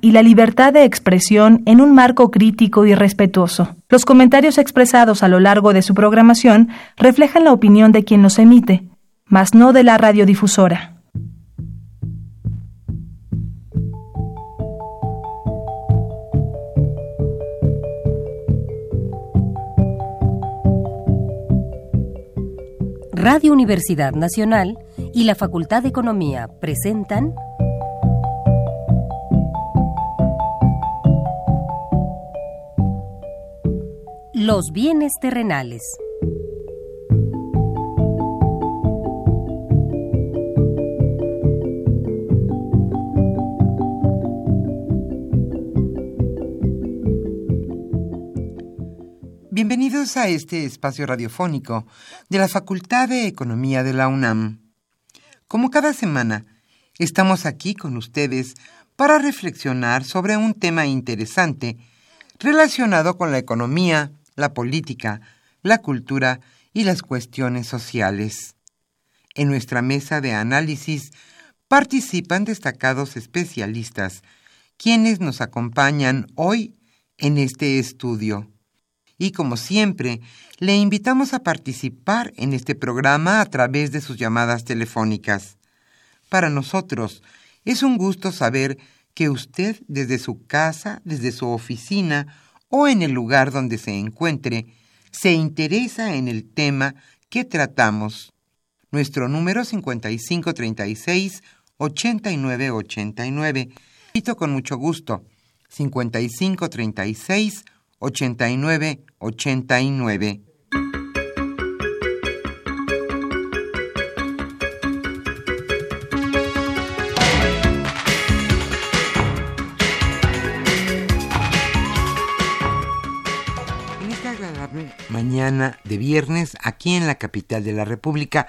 y la libertad de expresión en un marco crítico y respetuoso. Los comentarios expresados a lo largo de su programación reflejan la opinión de quien los emite, mas no de la radiodifusora. Radio Universidad Nacional y la Facultad de Economía presentan Los bienes terrenales. Bienvenidos a este espacio radiofónico de la Facultad de Economía de la UNAM. Como cada semana, estamos aquí con ustedes para reflexionar sobre un tema interesante relacionado con la economía, la política, la cultura y las cuestiones sociales. En nuestra mesa de análisis participan destacados especialistas, quienes nos acompañan hoy en este estudio. Y como siempre, le invitamos a participar en este programa a través de sus llamadas telefónicas. Para nosotros es un gusto saber que usted desde su casa, desde su oficina o en el lugar donde se encuentre, se interesa en el tema que tratamos. Nuestro número 5536 8989. Repito con mucho gusto. 5536 viernes aquí en la capital de la República.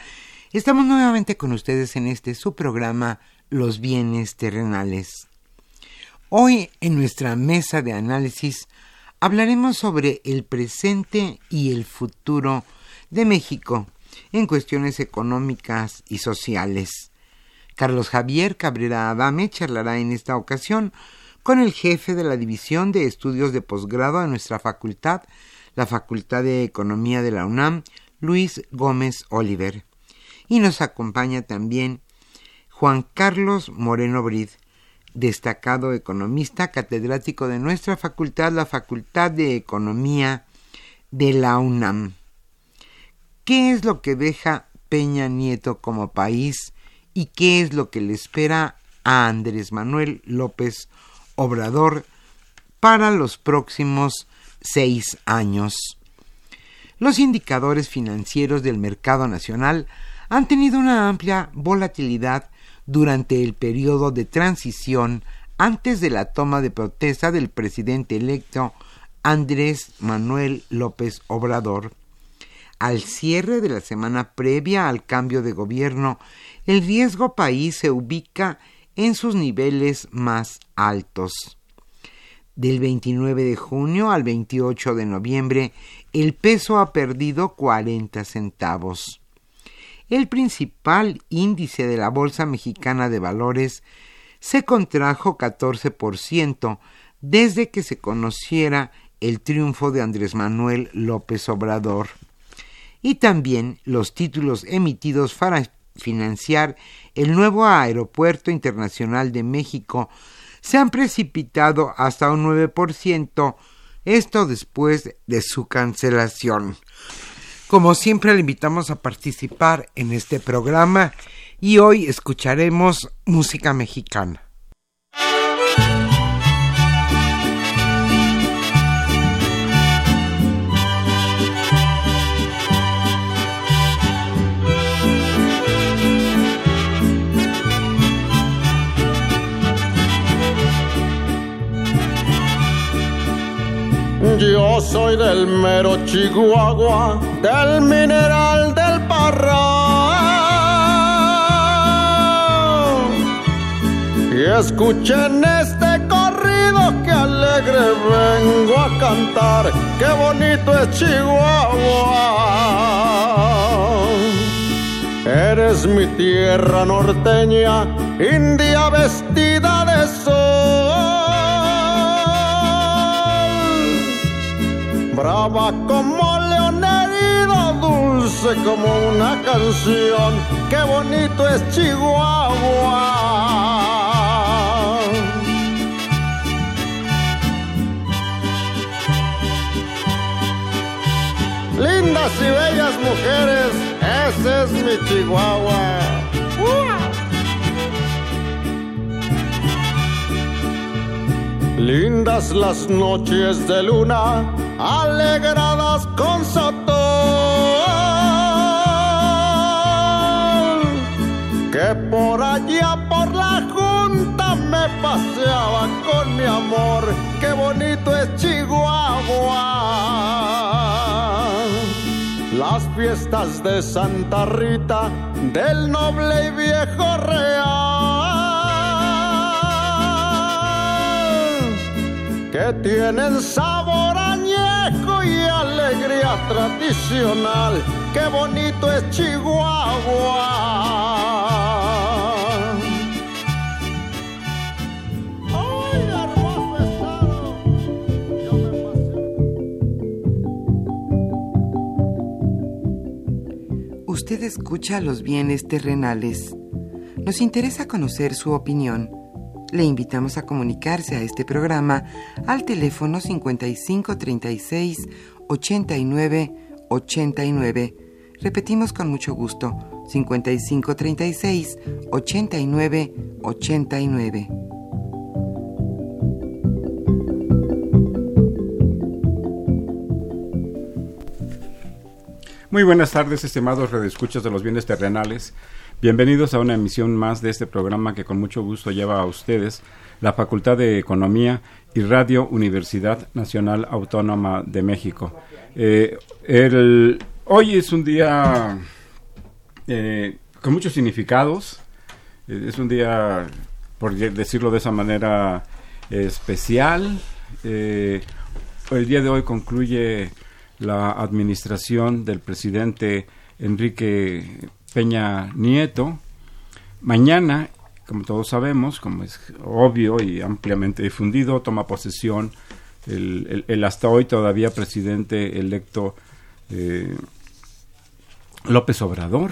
Estamos nuevamente con ustedes en este su programa Los bienes terrenales. Hoy en nuestra mesa de análisis hablaremos sobre el presente y el futuro de México en cuestiones económicas y sociales. Carlos Javier Cabrera Adame charlará en esta ocasión con el jefe de la División de Estudios de Posgrado de nuestra facultad, la Facultad de Economía de la UNAM, Luis Gómez Oliver. Y nos acompaña también Juan Carlos Moreno Brid, destacado economista, catedrático de nuestra facultad, la Facultad de Economía de la UNAM. ¿Qué es lo que deja Peña Nieto como país y qué es lo que le espera a Andrés Manuel López Obrador para los próximos seis años. Los indicadores financieros del mercado nacional han tenido una amplia volatilidad durante el periodo de transición antes de la toma de protesta del presidente electo Andrés Manuel López Obrador. Al cierre de la semana previa al cambio de gobierno, el riesgo país se ubica en sus niveles más altos. Del 29 de junio al 28 de noviembre, el peso ha perdido 40 centavos. El principal índice de la Bolsa Mexicana de Valores se contrajo 14% desde que se conociera el triunfo de Andrés Manuel López Obrador. Y también los títulos emitidos para financiar el nuevo Aeropuerto Internacional de México se han precipitado hasta un 9%, esto después de su cancelación. Como siempre le invitamos a participar en este programa y hoy escucharemos música mexicana. Yo soy del mero Chihuahua, del mineral del Parral. Y escuchen este corrido que alegre vengo a cantar, qué bonito es Chihuahua. Eres mi tierra norteña, india vestida va como león herido, dulce como una canción. Qué bonito es Chihuahua. Lindas y bellas mujeres, ese es mi Chihuahua. Lindas las noches de luna, alegradas con sotol. Que por allá por la junta me paseaba con mi amor. Qué bonito es Chihuahua las fiestas de Santa Rita del noble y viejo real, que tienen y tradicional. Qué bonito es Chihuahua. usted escucha los bienes terrenales. Nos interesa conocer su opinión. Le invitamos a comunicarse a este programa al teléfono 5536 89 89. Repetimos con mucho gusto, 5536 89 89. Muy buenas tardes, estimados redescuchos de los bienes terrenales. Bienvenidos a una emisión más de este programa que con mucho gusto lleva a ustedes la Facultad de Economía y Radio Universidad Nacional Autónoma de México. Eh, hoy es un día eh, con muchos significados. Eh, es un día, por decirlo de esa manera, especial. el día de hoy concluye la administración del presidente Enrique Peña Nieto. Mañana, como todos sabemos, como es obvio y ampliamente difundido, toma posesión el, hasta hoy todavía presidente electo eh, López Obrador.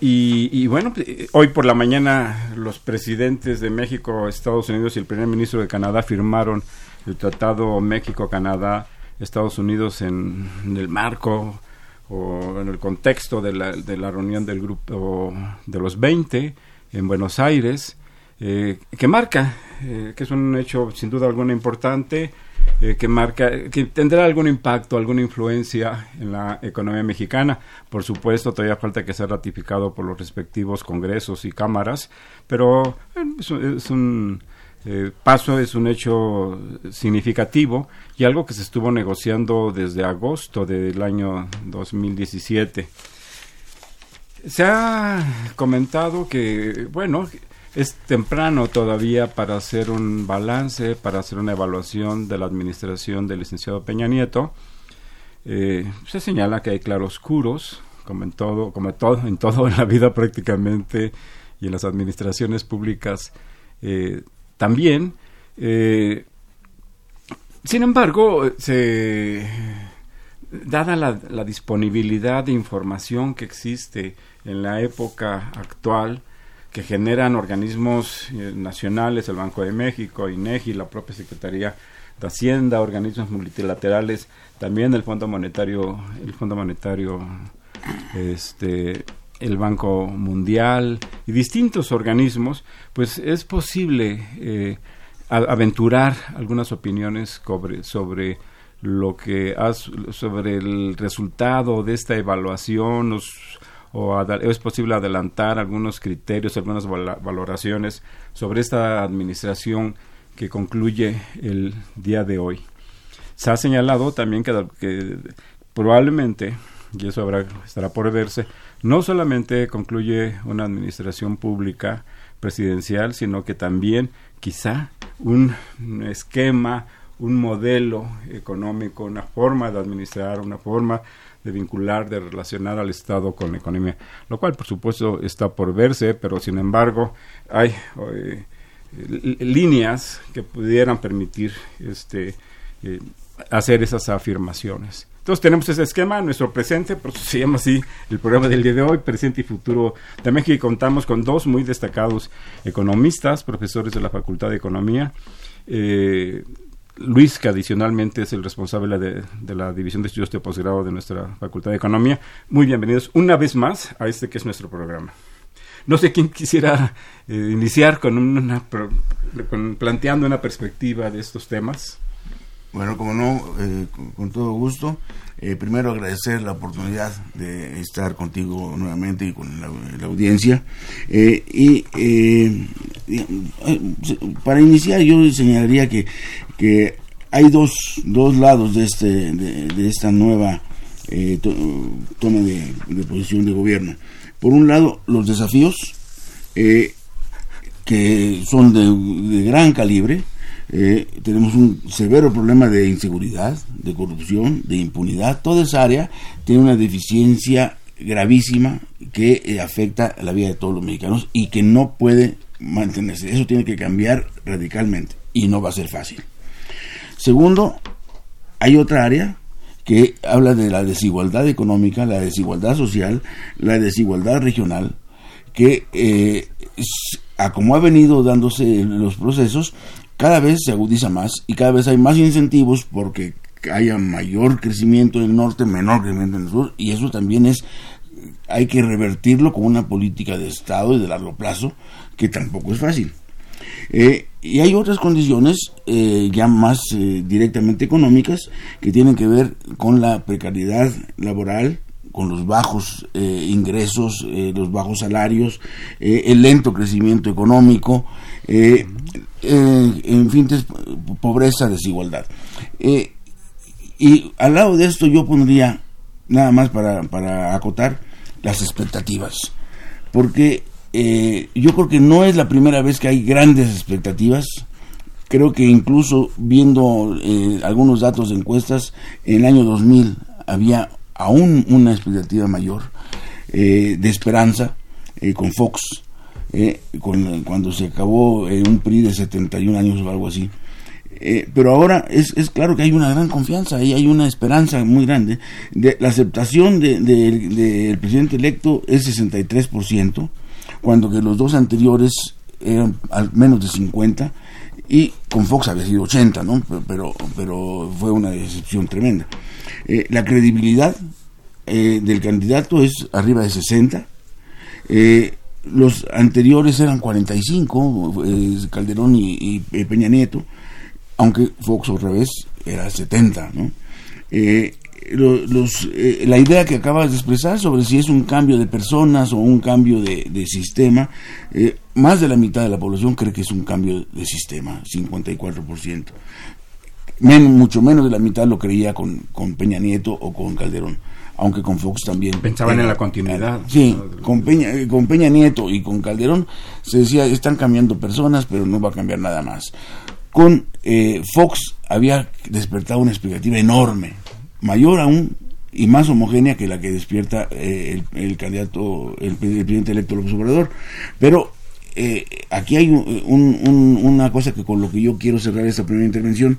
Y, bueno, hoy por la mañana los presidentes de México, Estados Unidos y el primer ministro de Canadá firmaron el Tratado México-Canadá Estados Unidos en, el marco o en el contexto de la, de la reunión del grupo de los 20 en Buenos Aires, eh, que marca, eh, que es un hecho sin duda alguna importante, eh, que marca, que tendrá algún impacto, alguna influencia en la economía mexicana. Por supuesto, todavía falta que sea ratificado por los respectivos congresos y cámaras, pero es un eh, paso es un hecho significativo y algo que se estuvo negociando desde agosto del año 2017. Se ha comentado que, bueno, es temprano todavía para hacer un balance, para hacer una evaluación de la administración del licenciado Peña Nieto. Eh, se señala que hay claroscuros, como en todo, como todo, en todo en la vida prácticamente y en las administraciones públicas eh, también. Eh, sin embargo, se, dada la, disponibilidad de información que existe en la época actual, que generan organismos eh, nacionales, el Banco de México, INEGI, la propia Secretaría de Hacienda, organismos multilaterales, también el Fondo Monetario, el Fondo Monetario este, el Banco Mundial y distintos organismos, pues es posible eh, aventurar algunas opiniones sobre, sobre lo que sobre el resultado de esta evaluación o es posible adelantar algunos criterios, algunas valoraciones sobre esta administración que concluye el día de hoy. Se ha señalado también que, que probablemente, y eso habrá, estará por verse, no solamente concluye una administración pública presidencial, sino que también quizá un esquema, un modelo económico, una forma de administrar, una forma de vincular, de relacionar al Estado con la economía, lo cual por supuesto está por verse, pero sin embargo hay eh, líneas que pudieran permitir este eh, hacer esas afirmaciones. Entonces tenemos ese esquema, nuestro presente, por eso se llama así el programa del día de hoy, presente y futuro de México, y contamos con dos muy destacados economistas, profesores de la Facultad de Economía. Eh, Luis, que adicionalmente es el responsable de, la División de Estudios de Posgrado de nuestra Facultad de Economía. Muy bienvenidos una vez más a este que es nuestro programa. No sé quién quisiera eh, iniciar con una, con, planteando una perspectiva de estos temas. Bueno, como no, eh, con, todo gusto. Eh, primero agradecer la oportunidad de estar contigo nuevamente y con la, audiencia. Eh, y eh, para iniciar yo señalaría que, que hay dos, dos lados de, este, de, esta nueva to, toma de, posición de gobierno. Por un lado, los desafíos que son de gran calibre, eh, tenemos un severo problema de inseguridad, de corrupción, de impunidad. Toda esa área tiene una deficiencia gravísima que eh, afecta la vida de todos los mexicanos y que no puede mantenerse. Eso tiene que cambiar radicalmente y no va a ser fácil. Segundo, hay otra área que habla de la desigualdad económica, la desigualdad social, la desigualdad regional, que eh, a como ha venido dándose los procesos, cada vez se agudiza más y cada vez hay más incentivos porque haya mayor crecimiento en el norte, menor crecimiento en el sur, y eso también es, hay que revertirlo con una política de Estado y de largo plazo, que tampoco es fácil. Eh, y hay otras condiciones eh, ya más eh, directamente económicas que tienen que ver con la precariedad laboral, con los bajos eh, ingresos, eh, los bajos salarios, eh, el lento crecimiento económico, en fin, pobreza, desigualdad. y al lado de esto yo pondría, nada más para, para acotar, las expectativas. Porque yo creo que no es la primera vez que hay grandes expectativas, creo que incluso viendo algunos datos de encuestas, en el año 2000 había aún una expectativa mayor eh, de esperanza eh, con Fox, eh, con, cuando se acabó un PRI de 71 años o algo así. pero ahora es, es, claro que hay una gran confianza y hay una esperanza muy grande. De, la aceptación del de, de, presidente electo es 63%, cuando que los dos anteriores eran al menos de 50 y con Fox había sido 80, ¿no? Pero, pero fue una decepción tremenda. Eh, la credibilidad eh, del candidato es arriba de 60. Eh, los anteriores eran 45, Calderón y, y, Peña Nieto, aunque Fox otra vez era 70, ¿no? Los, eh, la idea que acabas de expresar sobre si es un cambio de personas o un cambio de, de sistema, eh, más de la mitad de la población cree que es un cambio de sistema, 54%. Men, mucho menos de la mitad lo creía con, con Peña Nieto o con Calderón aunque con Fox también. Pensaban en la continuidad. Sí, con Peña, con Peña Nieto y con Calderón se decía, están cambiando personas, pero no va a cambiar nada más. Con eh, Fox había despertado una expectativa enorme, mayor aún y más homogénea que la que despierta eh, el, candidato, el, el, presidente electo López Obrador. Pero eh, aquí hay un, un, una cosa que con lo que yo quiero cerrar esta primera intervención.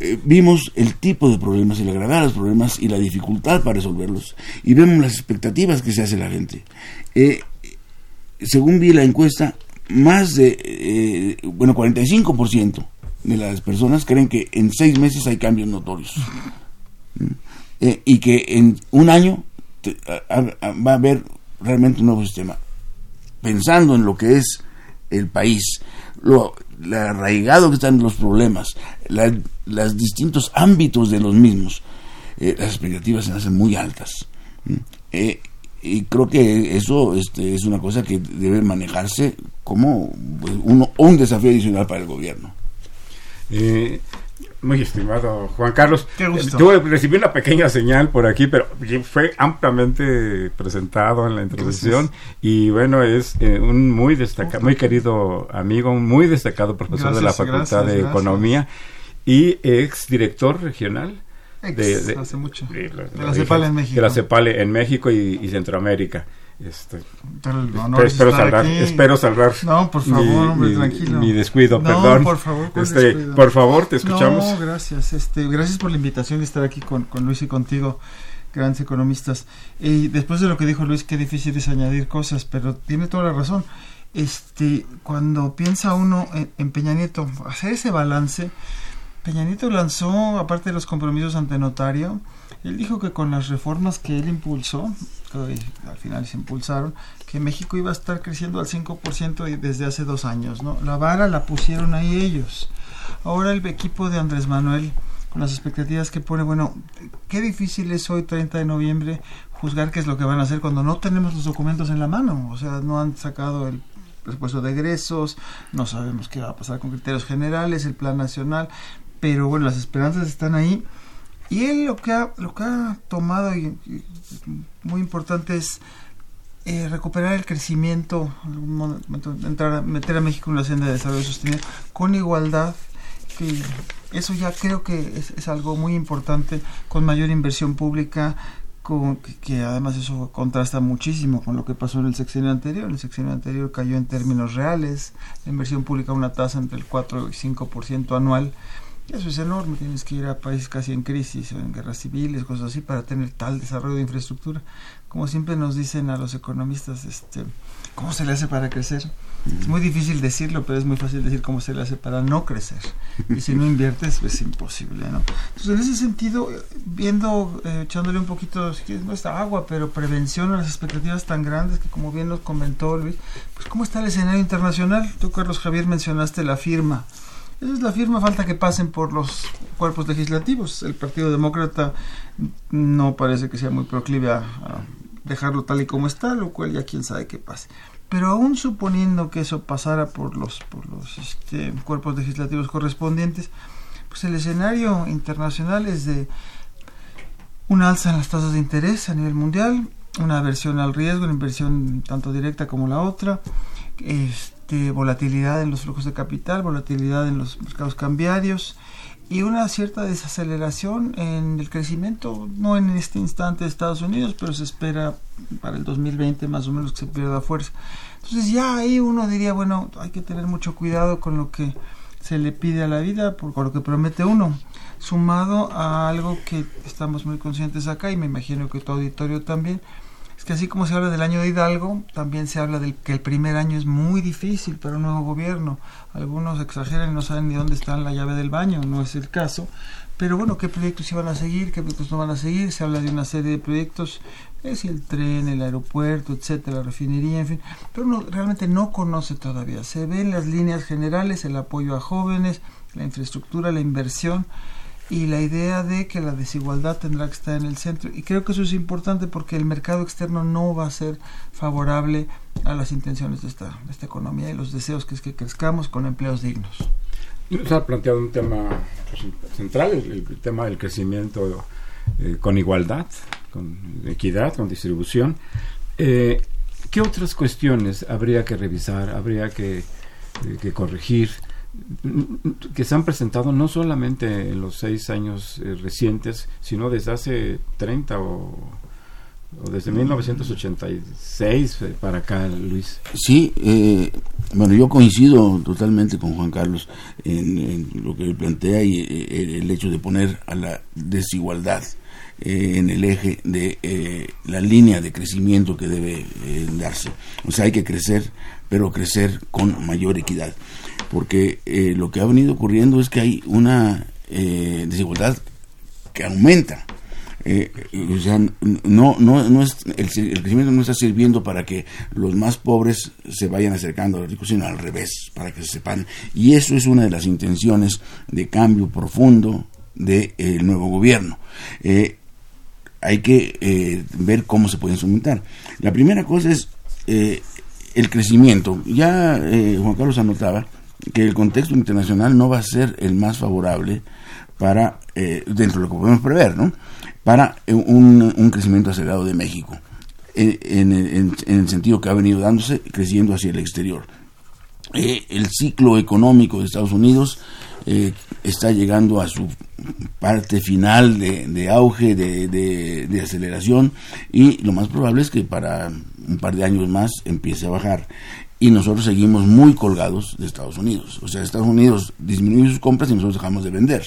Eh, vimos el tipo de problemas y la gravedad de los problemas y la dificultad para resolverlos y vemos las expectativas que se hace la gente. Eh, según vi la encuesta, más de, eh, bueno, 45% de las personas creen que en seis meses hay cambios notorios. Eh, y que en un año va a haber realmente un nuevo sistema. Pensando en lo que es el país, lo, arraigado que están los problemas, la, los distintos ámbitos de los mismos, eh, las expectativas se hacen muy altas. Eh, y creo que eso este, es una cosa que debe manejarse como uno, un desafío adicional para el gobierno. Eh, muy estimado Juan Carlos. Yo recibí una pequeña señal por aquí, pero fue ampliamente presentado en la introducción y bueno, es eh, un muy destacado, muy querido amigo, un muy destacado profesor gracias, de la Facultad gracias, de. Economía y ex director regional. Ex, de, de, hace mucho. De, de, la CEPALE en México. De la en México y, y Centroamérica. Este, espero, espero salvar, espero salvar. No, por favor, hombre, tranquilo. Mi descuido, no, perdón. por favor, este, por favor, te escuchamos. No, gracias. Este, gracias por la invitación de estar aquí con, con Luis y contigo, grandes economistas. Y después de lo que dijo Luis, qué difícil es añadir cosas, pero tiene toda la razón. Este, cuando piensa uno en, en Peña Nieto, hacer ese balance, Peña Nieto lanzó, aparte de los compromisos ante notario, él dijo que con las reformas que él impulsó, que al final se impulsaron, que México iba a estar creciendo al 5% desde hace dos años. ¿no? La vara la pusieron ahí ellos. Ahora el equipo de Andrés Manuel, con las expectativas que pone, bueno, qué difícil es hoy, 30 de noviembre, juzgar qué es lo que van a hacer cuando no tenemos los documentos en la mano. O sea, no han sacado el presupuesto de egresos, no sabemos qué va a pasar con criterios generales, el plan nacional, pero bueno, las esperanzas están ahí y él lo que ha, lo que ha tomado, y, muy importante, es eh, recuperar el crecimiento, entrar meter a México en una senda de desarrollo sostenible con igualdad, que eso ya creo que es, algo muy importante, con mayor inversión pública, con, que, además eso contrasta muchísimo con lo que pasó en el sexenio anterior. El sexenio anterior cayó en términos reales, la inversión pública una tasa entre el 4 y 5% anual eso es enorme, tienes que ir a países casi en crisis o en guerras civiles, cosas así, para tener tal desarrollo de infraestructura. Como siempre nos dicen a los economistas, este, ¿cómo se le hace para crecer? Es muy difícil decirlo, pero es muy fácil decir cómo se le hace para no crecer. Y si no inviertes, es imposible, ¿no? Entonces, en ese sentido, viendo, eh, echándole un poquito, si quieres, no está agua, pero prevención a las expectativas tan grandes que, como bien nos comentó Luis, pues, ¿cómo está el escenario internacional? Tú, Carlos Javier, mencionaste la firma esa es la firma, falta que pasen por los cuerpos legislativos. El Partido Demócrata no parece que sea muy proclive a, dejarlo tal y como está, lo cual ya quién sabe qué pase. Pero aún suponiendo que eso pasara por los, por los este, cuerpos legislativos correspondientes, pues el escenario internacional es de una alza en las tasas de interés a nivel mundial, una aversión al riesgo, una inversión tanto directa como la otra, este, este, volatilidad en los flujos de capital, volatilidad en los mercados cambiarios y una cierta desaceleración en el crecimiento, no en este instante de Estados Unidos, pero se espera para el 2020 más o menos que se pierda fuerza. Entonces ya ahí uno diría, bueno, hay que tener mucho cuidado con lo que se le pide a la vida, por, lo que promete uno, sumado a algo que estamos muy conscientes acá y me imagino que tu auditorio también, que así como se habla del año de Hidalgo, también se habla del que el primer año es muy difícil para un nuevo gobierno. Algunos exageran y no saben ni dónde está la llave del baño, no es el caso. Pero bueno, ¿qué proyectos iban a seguir? ¿Qué proyectos no van a seguir? Se habla de una serie de proyectos, es el tren, el aeropuerto, etcétera, la refinería, en fin. Pero uno realmente no conoce todavía. Se ven las líneas generales, el apoyo a jóvenes, la infraestructura, la inversión y la idea de que la desigualdad tendrá que estar en el centro. Y creo que eso es importante porque el mercado externo no va a ser favorable a las intenciones de esta, esta economía y los deseos que es que crezcamos con empleos dignos. Se ha planteado un tema central, el, tema del crecimiento eh, con igualdad, con equidad, con distribución. Eh, ¿Qué otras cuestiones habría que revisar, habría que, eh, que corregir? Que se han presentado no solamente en los seis años eh, recientes, sino desde hace 30 o, desde 1986 eh, para acá, Luis. Sí, eh, bueno, yo coincido totalmente con Juan Carlos en, lo que él plantea y el hecho de poner a la desigualdad en el eje de la línea de crecimiento que debe darse. O sea, hay que crecer, pero crecer con mayor equidad porque eh, lo que ha venido ocurriendo es que hay una eh, desigualdad que aumenta. Eh, o sea, no, no, no es, el, crecimiento no está sirviendo para que los más pobres se vayan acercando a los ricos, sino al revés, para que se sepan. Y eso es una de las intenciones de cambio profundo del nuevo gobierno. hay que ver cómo se puede instrumentar. La primera cosa es el crecimiento. Ya Juan Carlos anotaba que el contexto internacional no va a ser el más favorable para, eh, dentro de lo que podemos prever, ¿no? para eh, un, crecimiento acelerado de México, eh, en, el sentido que ha venido dándose, creciendo hacia el exterior. el ciclo económico de Estados Unidos está llegando a su parte final de, auge, de, de, aceleración, y lo más probable es que para un par de años más empiece a bajar y nosotros seguimos muy colgados de Estados Unidos. O sea, Estados Unidos disminuye sus compras y nosotros dejamos de vender.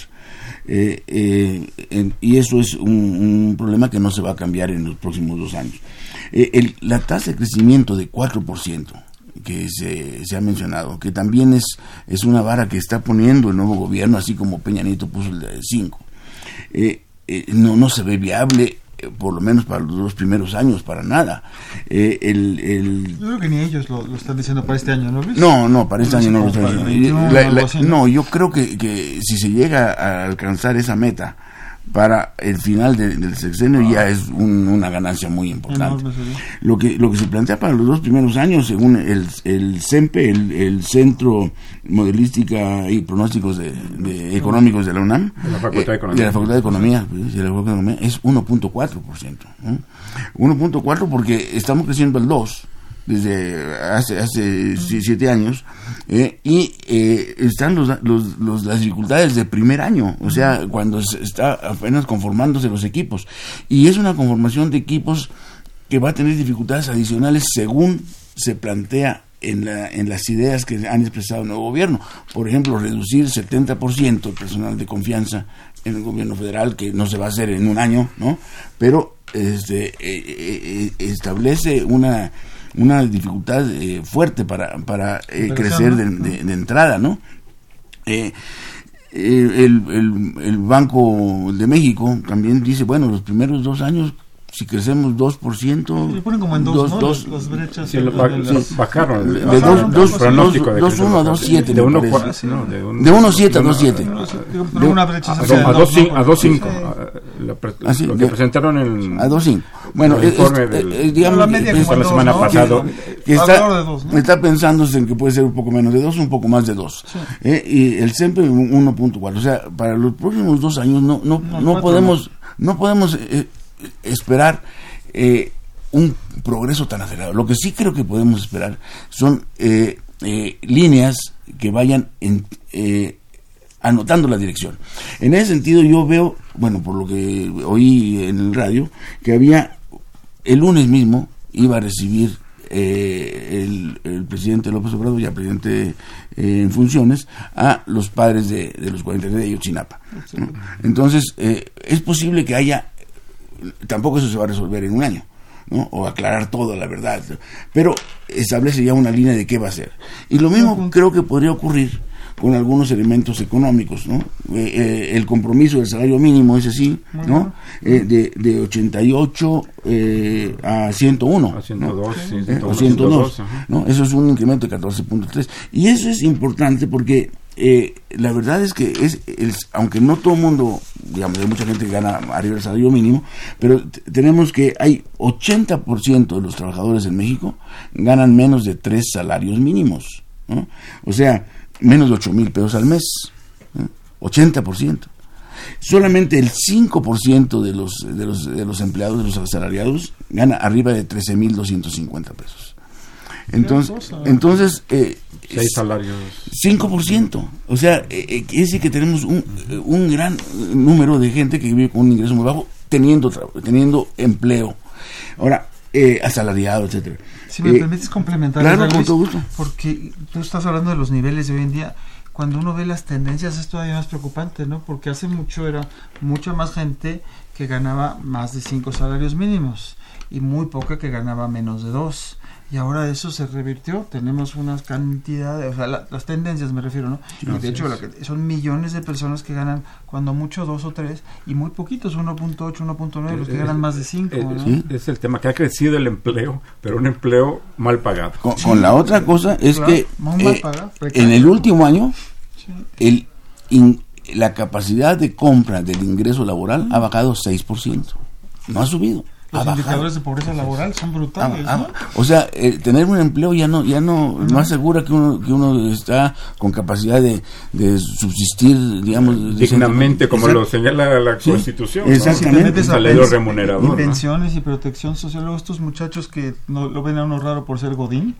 Eh, eh, y eso es un, problema que no se va a cambiar en los próximos dos años. Eh, la tasa de crecimiento de 4% que se, ha mencionado, que también es, es una vara que está poniendo el nuevo gobierno, así como Peña Nieto puso el de 5. no, no se ve viable por lo menos para los dos primeros años, para nada. Eh, el, Yo creo que ni ellos lo, están diciendo para este año, ¿no, No, no, para este año no lo están diciendo. no, yo creo que, que si se llega a alcanzar esa meta, para el final del sexenio ya es una ganancia muy importante. Lo que lo que se plantea para los dos primeros años, según el, el CEMPE, el, Centro Modelística y Pronósticos de, Económicos de la UNAM, de la Facultad de Economía, de la Facultad de Economía, es 1.4%. 1.4 porque estamos creciendo al 2 desde hace, hace siete años, eh, y eh, están los, los, las dificultades de primer año, o sea, cuando se está apenas conformándose los equipos. Y es una conformación de equipos que va a tener dificultades adicionales según se plantea en, la, en las ideas que han expresado el nuevo gobierno. Por ejemplo, reducir 70% el personal de confianza en el gobierno federal, que no se va a hacer en un año, ¿no? Pero este, eh, establece una una dificultad eh, fuerte para, para eh, crecer de, de, entrada, ¿no? Eh, el, el, el, Banco de México también dice, bueno, los primeros dos años si crecemos 2%. le ponen como en dos, ¿no? las, las, brechas. Sí, lo, sí. bajaron. De 2,1 a 2,7. De 1,7 a 2,7. De una brecha. A 2,5. Lo que presentaron el. A 2,5. Bueno, el informe del, digamos, la, media es, la semana pasada. Que está, está pensándose en que puede ser un poco menos de 2, un poco más de 2. Eh, y el CEMPE 1.4. O sea, para los próximos dos años no, no, no podemos. No podemos eh, esperar eh, un progreso tan acelerado. Lo que sí creo que podemos esperar son eh, eh, líneas que vayan anotando la dirección. En ese sentido yo veo, bueno, por lo que oí en el radio, que había el lunes mismo iba a recibir el, presidente López Obrador, ya presidente en funciones, a los padres de, los 43 de Yotzinapa. Entonces, es posible que haya tampoco eso se va a resolver en un año. ¿no? o aclarar todo, la verdad, pero establece ya una línea de qué va a ser. Y lo mismo creo que podría ocurrir con algunos elementos económicos, ¿no? Eh, eh, el compromiso del salario mínimo, ese sí, ¿no? Eh, de, de 88 a 101. A 102, ¿no? 102, ¿no? Eso es un incremento de 14.3. Y eso es importante porque eh, la verdad es que es, aunque no todo el mundo, digamos, hay mucha gente que gana arriba del salario mínimo, pero tenemos que hay 80% de los trabajadores en México ganan menos de tres salarios mínimos, o sea, menos de 8 mil pesos al mes, 80%. Solamente el 5% de los, de, los, de los empleados, de los asalariados, gana arriba de 13.250 pesos. Entonces, entonces eh, Seis salarios. 5%. O sea, eh, eh, quiere decir que tenemos un, un gran número de gente que vive con un ingreso muy bajo teniendo, teniendo empleo. Ahora, eh, asalariado, etcétera. Si me permites complementar, claro, con todo gusto. porque tú estás hablando de los niveles de hoy en día. Cuando uno ve las tendencias es todavía más preocupante, ¿no? Porque hace mucho era mucha más gente que ganaba más de cinco salarios mínimos y muy poca que ganaba menos de dos y ahora eso se revirtió, tenemos unas cantidades, o sea, las tendencias me refiero, ¿no? y de hecho son millones de personas que ganan cuando mucho dos o tres y muy poquitos, 1.8, 1.9, los que ganan más de 5. Es el tema, que ha crecido el empleo, pero un empleo mal pagado. Con, la otra cosa es que eh, en el último año el la capacidad de compra del ingreso laboral ha bajado 6%, no ha subido. Los indicadores de pobreza laboral son brutales. Ah, ah, o sea, eh, tener un empleo ya no ya no, no asegura que uno que uno está con capacidad de, de subsistir, digamos, dignamente, como lo señala la Constitución. Exactamente. Un salario remunerador. Y pensiones y protección social. Luego estos muchachos que no lo ven a uno raro por ser godín,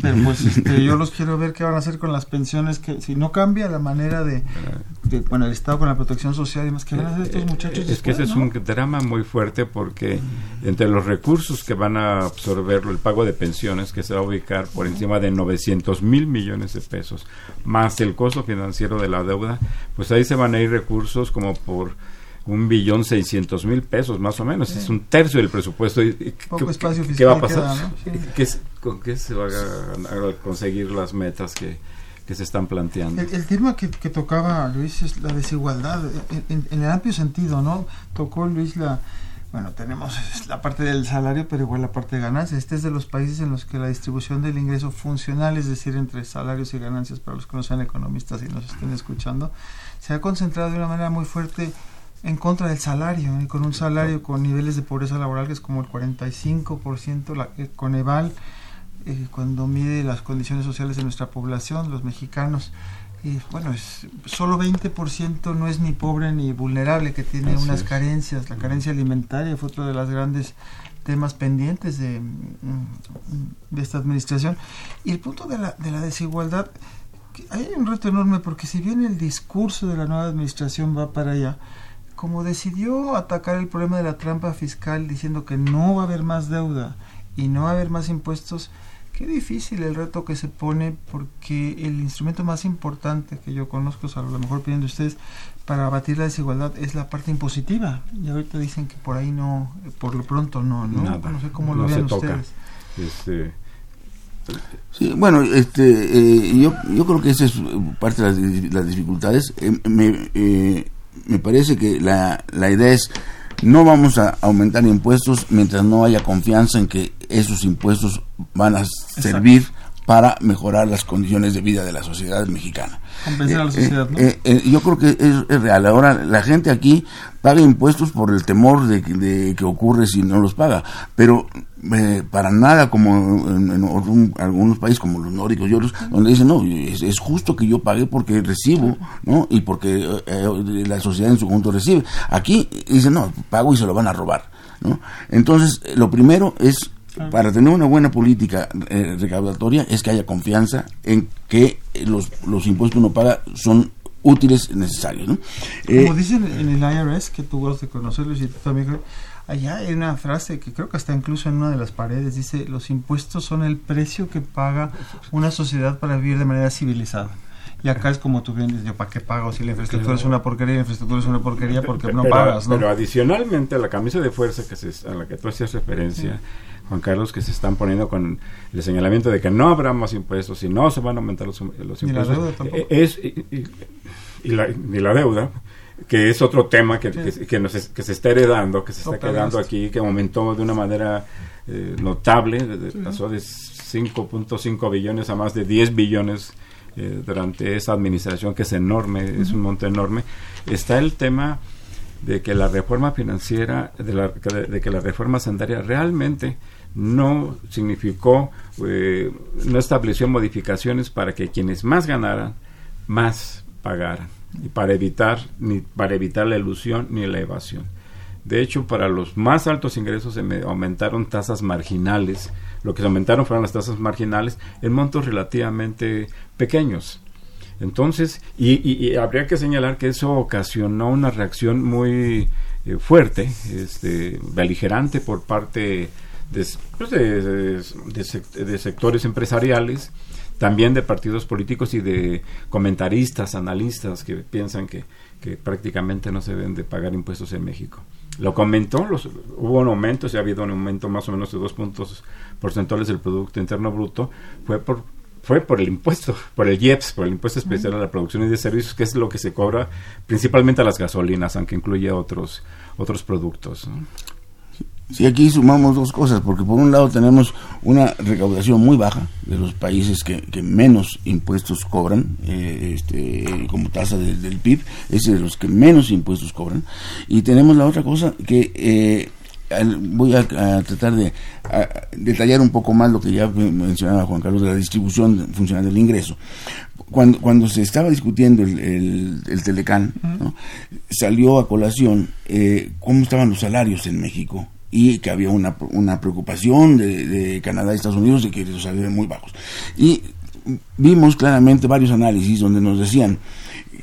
pero pues este, yo los quiero ver qué van a hacer con las pensiones que si no cambia la manera de bueno, el Estado con la protección social y más que van a hacer estos muchachos. Es que ese es un drama muy fuerte porque entre los recursos que van a absorber el pago de pensiones, que se va a ubicar por encima de 900 mil millones de pesos, más el costo financiero de la deuda, pues ahí se van a ir recursos como por un billón seiscientos mil pesos más o menos, es un tercio del presupuesto. Poco espacio fiscal ¿Qué va a pasar? ¿Con qué se van a conseguir las metas que, que se están planteando? El, tema que, tocaba Luis es la desigualdad, en, el amplio sentido, ¿no? Tocó Luis la... Bueno, tenemos la parte del salario, pero igual la parte de ganancias. Este es de los países en los que la distribución del ingreso funcional, es decir, entre salarios y ganancias, para los que no sean economistas y nos estén escuchando, se ha concentrado de una manera muy fuerte en contra del salario, y con un salario con niveles de pobreza laboral que es como el 45%, la, eh, eh, cuando mide las condiciones sociales de nuestra población, los mexicanos, y bueno, es, solo 20% no es ni pobre ni vulnerable, que tiene unas carencias. La carencia alimentaria fue otro de los grandes temas pendientes de, mm, de esta administración. Y el punto de la, de la desigualdad, hay un reto enorme porque si bien el discurso de la nueva administración va para allá, como decidió atacar el problema de la trampa fiscal diciendo que no va a haber más deuda y no va a haber más impuestos, qué difícil el reto que se pone porque el instrumento más importante que yo conozco, a lo mejor pidiendo ustedes, para abatir la desigualdad es la parte impositiva. Y ahorita dicen que por ahí no, por lo pronto no, ¿no? no sé cómo lo vean ustedes. Este, Sí, bueno, este, eh, yo, yo creo que esa es parte de las, dificultades. Eh, me, eh, me parece que la, la idea es no vamos a aumentar impuestos mientras no haya confianza en que esos impuestos van a servir para mejorar las condiciones de vida de la sociedad mexicana. Compensar a la eh, sociedad, ¿no? Eh, eh, yo creo que es, real. Ahora, la gente aquí paga impuestos por el temor de, de que ocurre si no los paga, pero para nada como en, algunos países como los nórdicos y otros, donde dicen, no, es, justo que yo pague porque recibo, ¿no? Y porque la sociedad en su conjunto recibe. Aquí dicen, no, pago y se lo van a robar, ¿no? Entonces, lo primero es para tener una buena política eh, recaudatoria es que haya confianza en que los, los impuestos que uno paga son útiles y necesarios. ¿no? Como eh, dicen en el IRS, que tú vas a conocerlo y tú también, allá hay una frase que creo que está incluso en una de las paredes, dice, los impuestos son el precio que paga una sociedad para vivir de manera civilizada. Y acá es como tú bien dices, yo para qué pago si la infraestructura es una porquería, la infraestructura es una porquería porque no pagas, ¿no? Pero adicionalmente a la camisa de fuerza que se, a la que tú hacías referencia, Juan Carlos, que se están poniendo con el señalamiento de que no habrá más impuestos y no se van a aumentar los, los impuestos. Eh, es, y, la, la deuda, que es otro tema que, que, nos que, se está heredando, que se está quedando aquí, que aumentó de una manera eh, notable, pasó de 5.5 billones a más de 10 billones eh, durante esa administración, que es enorme, es un monto enorme. Está el tema de que la reforma financiera, de, la, de que la reforma sanitaria realmente no significó, eh, no estableció modificaciones para que quienes más ganaran, más pagaran, y para evitar, ni para evitar la ilusión ni la evasión. De hecho, para los más altos ingresos se aumentaron tasas marginales. Lo que se aumentaron fueron las tasas marginales en montos relativamente pequeños. Entonces, y, habría que señalar que eso ocasionó una reacción muy eh, fuerte, este, beligerante por parte pues, de, sectores empresariales, también de partidos políticos y de comentaristas, analistas que piensan que, prácticamente no se deben de pagar impuestos en México. Lo comentó, los, hubo un aumento, se ha habido un aumento más o menos de dos puntos porcentuales del Producto Interno Bruto, fue por fue por el impuesto, por el IEPS, por el impuesto especial a la producción y de servicios, que es lo que se cobra principalmente a las gasolinas, aunque incluye otros, otros productos. Sí, aquí sumamos dos cosas, porque por un lado tenemos una recaudación muy baja de los países que, menos impuestos cobran, eh, este, como tasa del PIB, es de los que menos impuestos cobran, y tenemos la otra cosa que eh, voy a, tratar de detallar un poco más lo que ya mencionaba Juan Carlos de la distribución funcional del ingreso. Cuando, cuando se estaba discutiendo el, el, Telecán, salió a colación eh, cómo estaban los salarios en México y que había una, una preocupación de, de Canadá y Estados Unidos de que los salarios eran muy bajos. Y vimos claramente varios análisis donde nos decían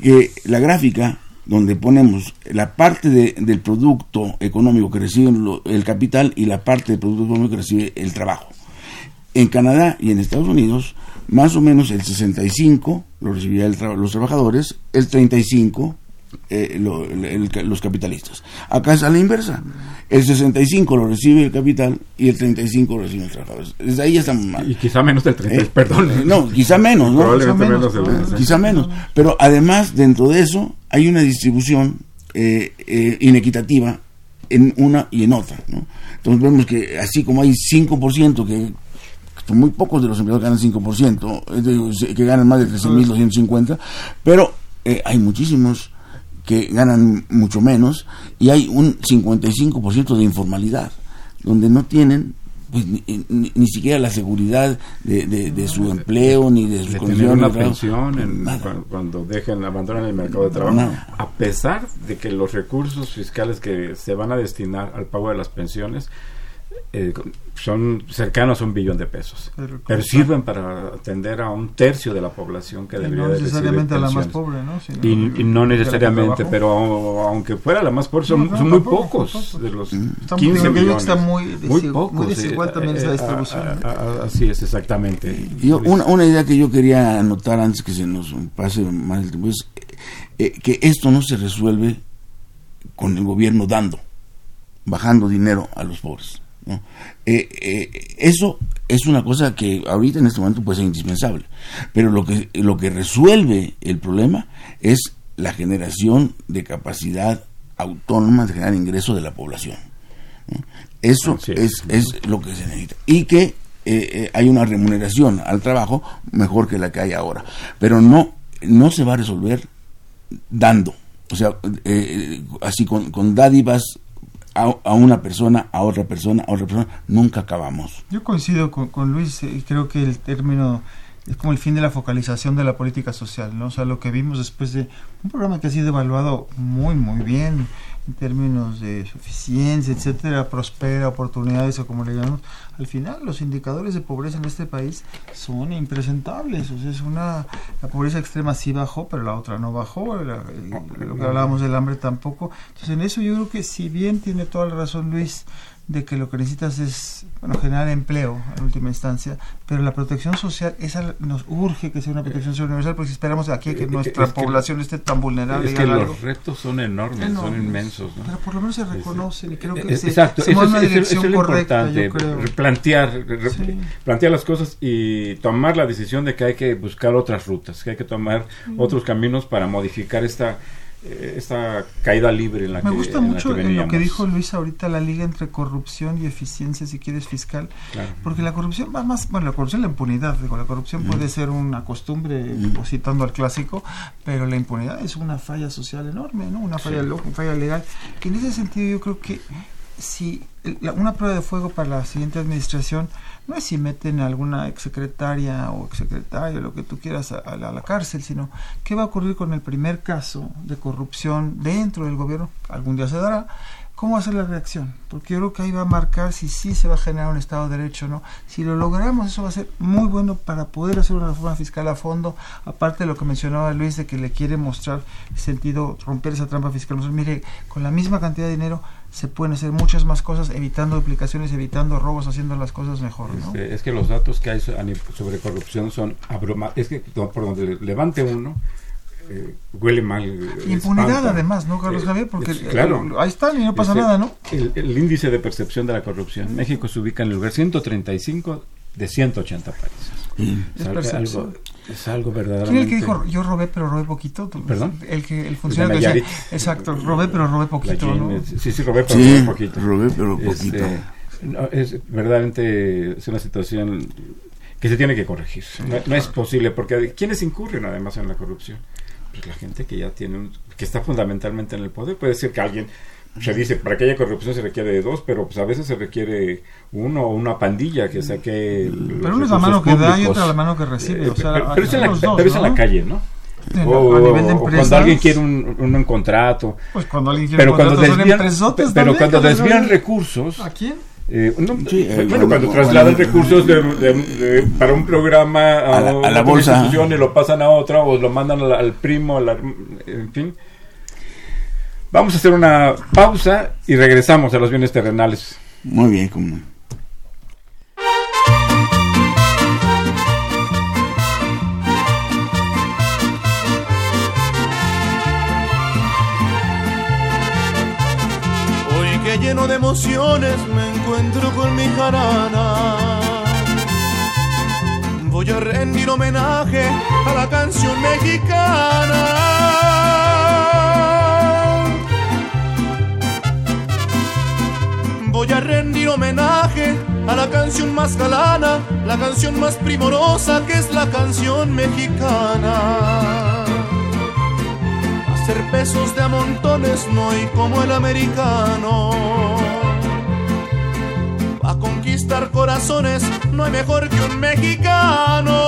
que la gráfica donde ponemos la parte de- del producto económico que recibe el capital y la parte del producto económico que recibe el trabajo. En Canadá y en Estados Unidos, más o menos el 65 lo recibirían los trabajadores, el 35 eh, lo- el- los capitalistas. Acá es a la inversa. El 65 lo recibe el capital y el 35 lo reciben los trabajadores. Desde ahí ya estamos mal. Y quizá menos del 30, Eh, perdón. No, quizá menos, ¿no? Quizá menos, quizá menos. Pero además, dentro de eso, hay una distribución eh, eh, inequitativa en una y en otra. ¿no? Entonces vemos que así como hay 5% que son muy pocos de los empleados ganan 5%, es decir, que ganan más de 13.250, pero eh, hay muchísimos que ganan mucho menos y hay un 55% de informalidad, donde no tienen pues, ni, ni- ni siquiera la seguridad de, de- de su empleo ni de sus de tener condiciones. una de trabajo. pensión en- Nada. cu- cuando dejen, abandonan el mercado de trabajo, Nada. a pesar de que los recursos fiscales que se van a destinar al pago de las pensiones eh, son cercanos a un billón de pesos, Pero- pero sirven para atender a un tercio de la población que Y debería no de recibir necesariamente a la más pobre, ¿no? Y, y no necesariamente, pero au- aunque fuera la más pobre, son, No, no, son muy tampoco, pocos tampoco. de los Está muy- 15 creo que millones. está muy desi- muy sí, desigual también esa eh, distribución, a- ¿no? a- a- así es, exactamente. Yo, una, una idea que yo quería anotar antes que se nos pase más el tiempo es eh, que esto no se resuelve con el gobierno dando, bajando dinero a los pobres. ¿No? Eh, eh, eso es una cosa que ahorita en este momento puede ser indispensable, pero lo que, lo que resuelve el problema es la generación de capacidad autónoma de generar ingreso de la población. ¿no? Eso es, es. es lo que se necesita. Y que eh, eh, hay una remuneración al trabajo mejor que la que hay ahora. Pero no, no se va a resolver dando. O sea, eh, así con, con dádivas a, a una persona, a otra persona, a otra persona, nunca acabamos. Yo coincido con, con Luis eh, creo que el término es como el fin de la focalización de la política social, ¿no? O sea, lo que vimos después de un programa que ha sido evaluado muy, muy bien en términos de suficiencia, etcétera, prospera, oportunidades o como le llamamos, al final los indicadores de pobreza en este país son impresentables, o sea, una, la pobreza extrema sí bajó, pero la otra no bajó, la- el- lo que hablábamos del hambre tampoco, entonces en eso yo creo que si bien tiene toda la razón Luis, de que lo que necesitas es bueno, generar empleo en última instancia, pero la protección social, esa nos urge que sea una protección social universal, porque si esperamos aquí a que Eh, nuestra es que- población esté tan vulnerable Es que los retos son enormes, son inmensos. ¿no? Pero por lo menos se reconocen y creo que Eh, se, Exacto, se eso es, una eso- eso dirección es lo correcta, importante, yo creo. Sí. plantear las cosas y tomar la decisión de que hay que buscar otras rutas, que hay que tomar Mm. otros caminos para modificar esta eh, esta caída libre en la Me que gusta en la mucho en lo que dijo Luis ahorita, la liga entre corrupción y eficiencia, si quieres, fiscal. Claro. Porque la corrupción va más, bueno, la corrupción es la impunidad, digo, la corrupción puede ser una costumbre, o citando al clásico, pero la impunidad es una falla social enorme, ¿no? Una falla, una falla legal. Y en ese sentido yo creo que si la- una prueba de fuego para la siguiente administración no es si meten a alguna exsecretaria o exsecretario, lo que tú quieras, a, la, a la cárcel, sino qué va a ocurrir con el primer caso de corrupción dentro del gobierno, algún día se dará, ¿Cómo va a ser la reacción? Porque yo creo que ahí va a marcar si sí se va a generar un Estado de Derecho o no. Si lo logramos, eso va a ser muy bueno para poder hacer una reforma fiscal a fondo, aparte de lo que mencionaba Luis, de que le quiere mostrar sentido, romper esa trampa fiscal. Mire, con la misma cantidad de dinero se pueden hacer muchas más cosas, evitando duplicaciones, evitando robos, haciendo las cosas mejor. ¿no? Este, es que los datos que hay sobre corrupción son abrumadores. Es que por donde levante uno, eh, huele mal. eh, Impunidad espanta. además, ¿no, Carlos Eh, Javier? Porque es- claro. eh, ahí están y no pasa Este, nada, ¿no? El, el índice de percepción de la corrupción. México se ubica en el lugar 135 de 180 países. Es Es, al- percepción. algo, es algo ¿Quién verdaderamente... es el que dijo yo robé pero robé poquito? Tú- ¿Perdón? El que el funcionario que decía, exacto, robé pero robé poquito, ¿no? Sí, sí, robé, pero Sí, robé poquito. robé, pero Este, poquito. no, es verdaderamente es una situación que se tiene que corregir. No, no es posible, porque ¿quiénes incurren además en la corrupción? Pues la gente que ya tiene, un- que está fundamentalmente en el poder. Puede ser que alguien se dice, para que haya corrupción se requiere de dos, pero pues a veces se requiere uno o una pandilla que saque el- Pero una es la mano que da y otra la mano que recibe. Eh, o sea, pero, pero es en la, dos, pero es en la calle, ¿no? O, a nivel de o empresas. cuando alguien quiere un, un, un contrato. Pues cuando alguien quiere Pero cuando desvían, empresotes pero también, cuando Carlos desvían Javier. recursos, ¿A quién? Eh, no, Sí, bueno, eh, cuando trasladan bueno, recursos de, de- de- para un programa a, A la- a una la bolsa. institución y lo pasan a otra o lo mandan al, al primo, a la- en fin. Vamos a hacer una pausa y regresamos a los bienes terrenales. Muy bien, como. Hoy que lleno de emociones me encuentro con mi jarana. Voy a rendir homenaje a la canción mexicana. Voy a rendir homenaje a la canción más galana, la canción más primorosa que es la canción mexicana. Hacer pesos de a montones no hay como el americano. A conquistar corazones no hay mejor que un mexicano.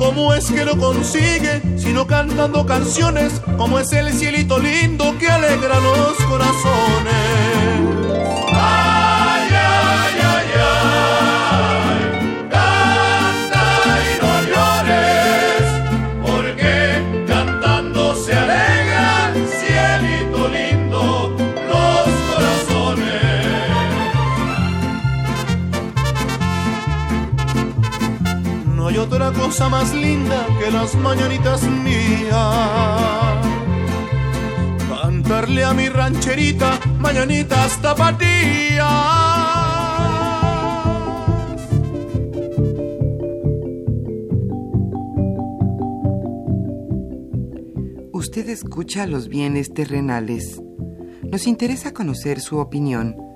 Cómo es que lo consigue? Sino cantando canciones como es el cielito lindo que alegra los corazones. Cosa más linda que las mañanitas mías. Cantarle a mi rancherita mañanitas tapatías. Usted escucha los bienes terrenales. Nos interesa conocer su opinión.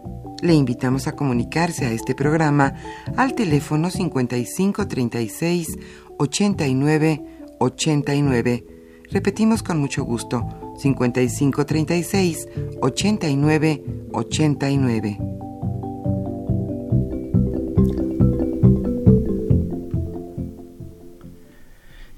Le invitamos a comunicarse a este programa al teléfono 5536 89 89. Repetimos con mucho gusto, 5536 89 89.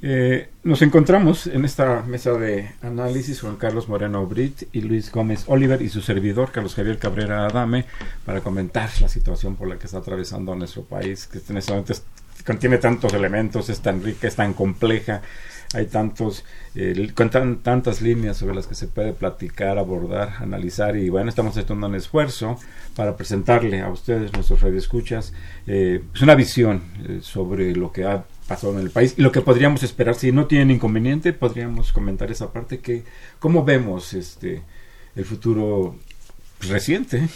Eh, nos encontramos en esta mesa de análisis Juan Carlos Moreno Brit y Luis Gómez Oliver y su servidor Carlos Javier Cabrera Adame para comentar la situación por la que está atravesando nuestro país, que en este momento contiene tantos elementos, es tan rica, es tan compleja, hay tantos, eh, con tan- tantas líneas sobre las que se puede platicar, abordar, analizar y bueno, estamos haciendo un esfuerzo para presentarle a ustedes, nuestros radioescuchas, eh, pues una visión eh, sobre lo que ha pasado en el país y lo que podríamos esperar si no tienen inconveniente podríamos comentar esa parte que cómo vemos este el futuro reciente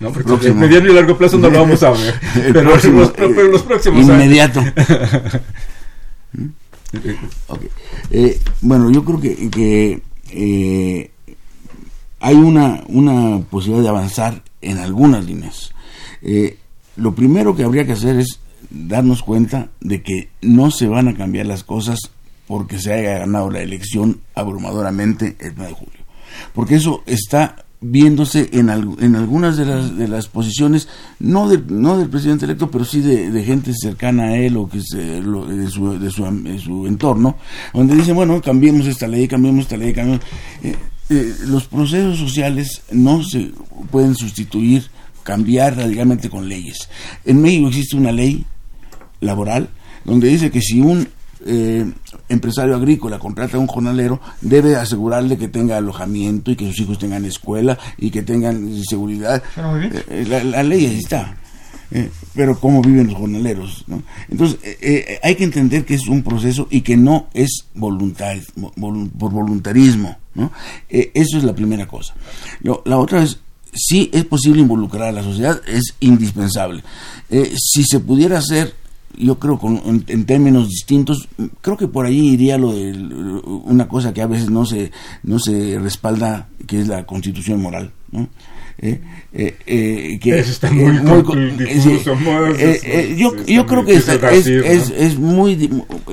no porque en mediano y largo plazo no lo vamos a ver El pero, próximo, los, pero los próximos. Inmediato. Ok. Eh, bueno, yo creo que, que, eh, hay una, una posibilidad de avanzar en algunas líneas. Eh, lo primero que habría que hacer es darnos cuenta de que no se van a cambiar las cosas porque se haya ganado la elección abrumadoramente el 9 de julio. Porque eso está viéndose en, al- en algunas de las, de las posiciones, no, de- no del presidente electo, pero sí de, gente cercana a él o que se, lo- de, su, de, su, am- de su entorno, donde dicen, bueno, cambiemos esta ley, cambiemos esta ley, cambiemos... Eh, eh, los procesos sociales no se pueden sustituir, cambiar radicalmente con leyes. En México existe una ley laboral donde dice que si un eh, empresario agrícola contrata a un jornalero, debe asegurarle que tenga alojamiento y que sus hijos tengan escuela y que tengan seguridad. Bien. Eh, eh, la, la ley ahí está. Eh, pero cómo viven los jornaleros. ¿no? Entonces, hay que entender que es un proceso y que no es voluntar, vol- por voluntarismo. ¿no? Eso es la primera cosa. Lo- la otra es, sí es posible involucrar a la sociedad, es indispensable. Si se pudiera hacer, yo creo con, en, en términos distintos, creo que por ahí iría lo de una cosa que a veces no se, no se respalda, que es la constitución moral. ¿no? Eh, eh, eh, que Eso está muy eh, yo, está yo muy creo que es, es, es muy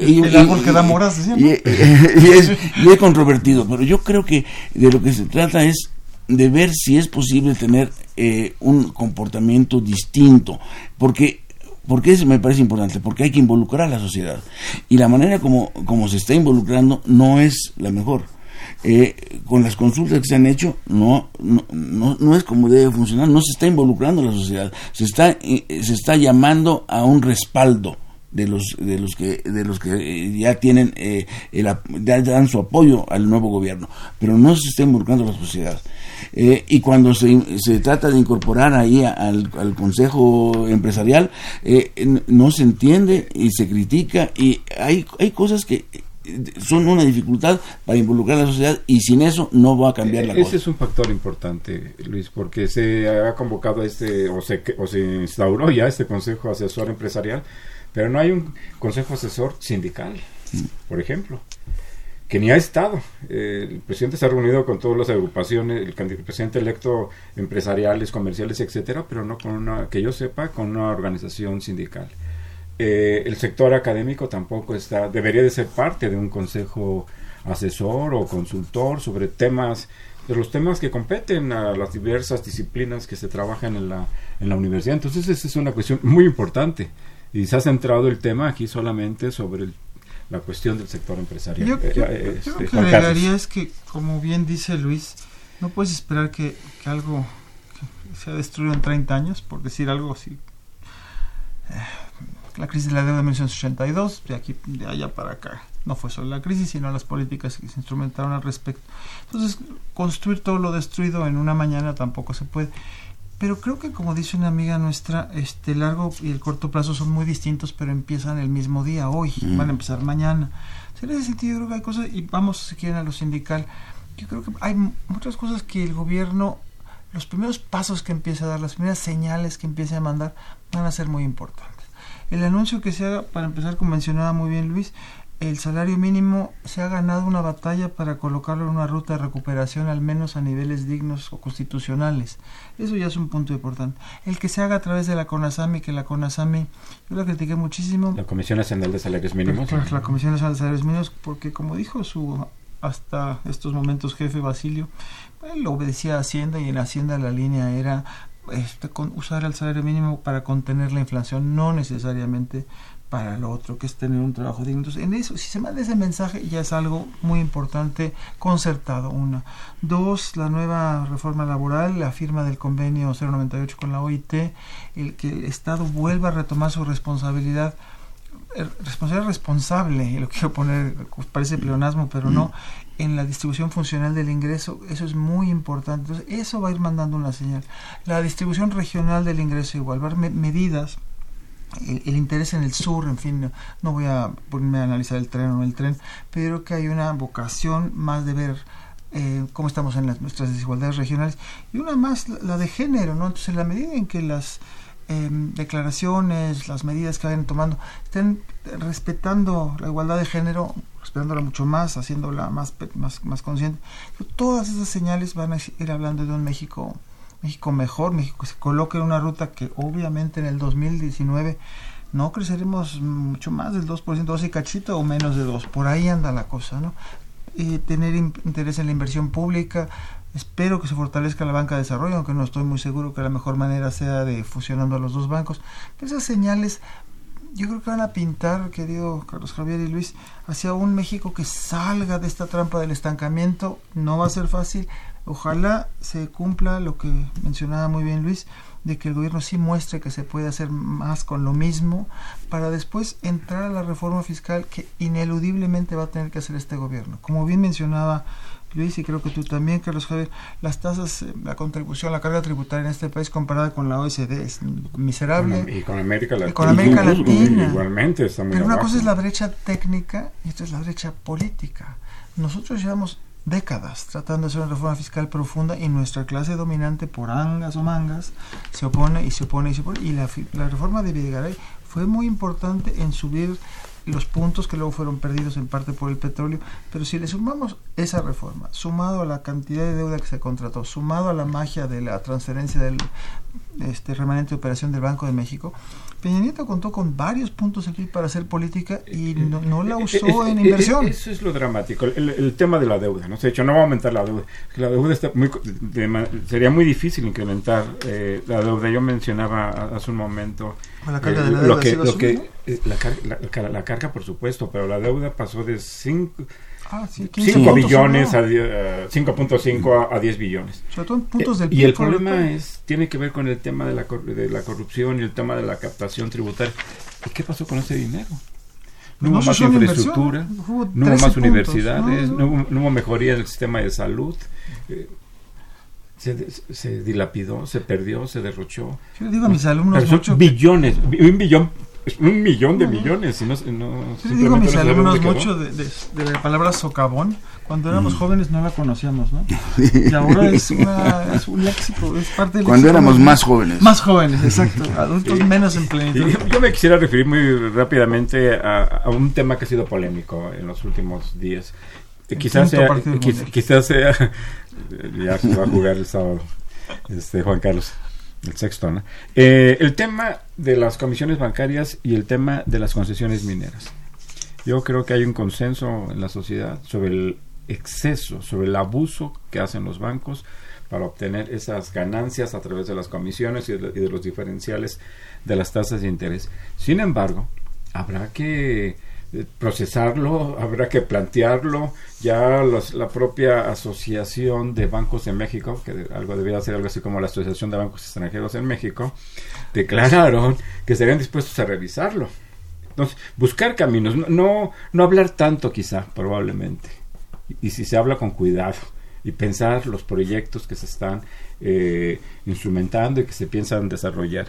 y- El árbol que da y- moras, decían, y, ¿no? y es, y es controvertido, pero yo creo que de lo que se trata es de ver si es posible tener eh, un comportamiento distinto, porque porque eso me parece importante, porque hay que involucrar a la sociedad. Y la manera como, se está involucrando no es la mejor. Eh, con las consultas que se han hecho, no, no, no, es como debe funcionar, no se está involucrando la sociedad, se está, eh, se está llamando a un respaldo de los de los que de los que ya tienen eh, el, ya dan su apoyo al nuevo gobierno. Pero no se está involucrando la sociedad eh, y cuando se, se, trata de incorporar ahí al, al consejo empresarial eh, no se entiende y se critica y hay hay cosas que son una dificultad para involucrar a la sociedad y sin eso no va a cambiar la Ese cosa. es un factor importante, Luis, porque se ha convocado a este, o se, o se instauró ya este Consejo Asesor Empresarial, pero no hay un Consejo Asesor Sindical, por ejemplo, que ni ha estado. Eh, el presidente se ha reunido con todas las agrupaciones, el, el presidente electo empresariales, comerciales, etcétera, pero no con una, que yo sepa, con una organización sindical. Eh, el sector académico tampoco está, debería de ser parte de un consejo asesor o consultor sobre temas, de los temas que competen a las diversas disciplinas que se trabajan en la, en la universidad. Entonces, esa es una cuestión muy importante. Y se ha centrado el tema aquí solamente sobre el, la cuestión del sector empresarial. Yo, Eh, yo- eh, yo este, lo que Juan agregaría es que, como bien dice Luis, no puedes esperar que, que algo que se ha destruido en 30 años, por decir algo así. Eh, La crisis de la deuda de 1982, de aquí de allá para acá. No fue solo la crisis, sino las políticas que se instrumentaron al respecto. Entonces, construir todo lo destruido en una mañana tampoco se puede. Pero creo que como dice una amiga nuestra, este largo y el corto plazo son muy distintos, pero empiezan el mismo día, hoy, Mm. van a empezar mañana. En ese sentido yo creo que hay cosas, y vamos si quieren a lo sindical, yo creo que hay muchas cosas que el gobierno, los primeros pasos que empiece a dar, las primeras señales que empiece a mandar, van a ser muy importantes. El anuncio que se haga, para empezar, como mencionaba muy bien Luis, el salario mínimo se ha ganado una batalla para colocarlo en una ruta de recuperación al menos a niveles dignos o constitucionales. Eso ya es un punto importante. El que se haga a través de la CONASAMI, que la CONASAMI, yo la critiqué muchísimo, La Comisión Nacional de Salarios Mínimos. Claro, la Comisión Nacional de Salarios Mínimos, porque como dijo su hasta estos momentos jefe Basilio, él obedecía a Hacienda y en Hacienda la línea era este, con, usar el salario mínimo para contener la inflación, no necesariamente para lo otro, que es tener un trabajo digno. Entonces, en eso, si se manda ese mensaje, ya es algo muy importante, concertado, una. Dos, la nueva reforma laboral, la firma del convenio 098 con la OIT, el que el Estado vuelva a retomar su responsabilidad eh, responsabilidad responsable, lo quiero poner, parece pleonasmo, pero no, en la distribución funcional del ingreso, eso es muy importante. Entonces, eso va a ir mandando una señal. La distribución regional del ingreso igual, va a haber me- medidas, el, interés en el sur, en fin, no, voy a ponerme a analizar el tren o no el tren, pero que hay una vocación más de ver eh, cómo estamos en las, nuestras desigualdades regionales y una más la, de género, ¿no? Entonces, en la medida en que las eh, declaraciones, las medidas que vayan tomando, estén respetando la igualdad de género, respetándola mucho más, haciéndola más, más, más consciente, todas esas señales van a ir hablando de un México México mejor, México se coloque en una ruta que obviamente en el 2019 no creceremos mucho más del 2%, 2 y cachito o menos de 2, por ahí anda la cosa, ¿no? Tener in- interés en la inversión pública, espero que se fortalezca la banca de desarrollo, aunque no estoy muy seguro que la mejor manera sea de fusionando a los dos bancos, esas señales yo creo que van a pintar, querido Carlos Javier y Luis, hacia un México que salga de esta trampa del estancamiento. No va a ser fácil. Ojalá se cumpla lo que mencionaba muy bien Luis, de que el gobierno sí muestre que se puede hacer más con lo mismo, para después entrar a la reforma fiscal que ineludiblemente va a tener que hacer este gobierno. Como bien mencionaba Luis, y creo que tú también, Carlos Javier, las tasas, eh, la contribución, la carga tributaria en este país comparada con la OECD es miserable. Y con América Latina. Y con América Latina. Igualmente está muy Pero una abajo. cosa es la brecha técnica y otra es la brecha política. Nosotros llevamos décadas tratando de hacer una reforma fiscal profunda y nuestra clase dominante, por angas o mangas, se opone y se opone y se opone. Y la, la reforma de Videgaray fue muy importante en subir los puntos que luego fueron perdidos en parte por el petróleo, pero si le sumamos esa reforma, sumado a la cantidad de deuda que se contrató, sumado a la magia de la transferencia del este remanente de operación del Banco de México, Peña Nieto contó con varios puntos aquí para hacer política y no, no la Eh, usó eh, en eh, inversión. eh, Eso es lo dramático, el, el tema de la deuda. ¿no? Se ha dicho, no va a aumentar la deuda. La deuda está muy, de sería muy difícil incrementar eh, la deuda. Yo mencionaba hace un momento La carga eh, de la lo deuda que, sí va a lo subir, que eh, la, car- la- la- la carga, por supuesto, pero la deuda pasó de 5 Ah, sí, 15 5 puntos, billones ¿no? a die- eh, 5.5 a, a 10 billones. En puntos del Eh, y el problema es tiene que ver con el tema de la, de la corrupción y el tema de la captación tributaria. ¿Y qué pasó con ese dinero? No No hubo más en infraestructura, hubo no hubo 13 más puntos, universidades, no, no, hubo, no hubo mejoría del sistema de salud. eh, se, dilapidó, se perdió, se derrochó. Yo digo a mis alumnos Pero son mucho que- billones, un billón, un millón de millones. Y no, no- le digo mis alumnos mucho de, de- de la palabra socavón. Cuando éramos jóvenes no la conocíamos, ¿no? Y ahora es, una, es un léxico, es parte del Cuando éramos más jóvenes. Más jóvenes, exacto. Adultos menos en plenitud. yo, yo me quisiera referir muy rápidamente a, a un tema que ha sido polémico en los últimos días. Eh, El Quizás sea, quiz- quizás sea, ya se va a jugar el sábado, este Juan Carlos, el sexto, ¿no? Eh, el tema de las comisiones bancarias y el tema de las concesiones mineras. Yo creo que hay un consenso en la sociedad sobre el exceso, sobre el abuso que hacen los bancos para obtener esas ganancias a través de las comisiones y de, y de los diferenciales de las tasas de interés. Sin embargo, habrá que procesarlo, habrá que plantearlo. Ya los- la propia Asociación de Bancos de México, que algo debería ser algo así como la Asociación de Bancos Extranjeros en México, declararon que estarían dispuestos a revisarlo. Entonces, buscar caminos, no, no, no hablar tanto quizá, probablemente. Y, y si se habla con cuidado y pensar los proyectos que se están eh, instrumentando y que se piensan desarrollar.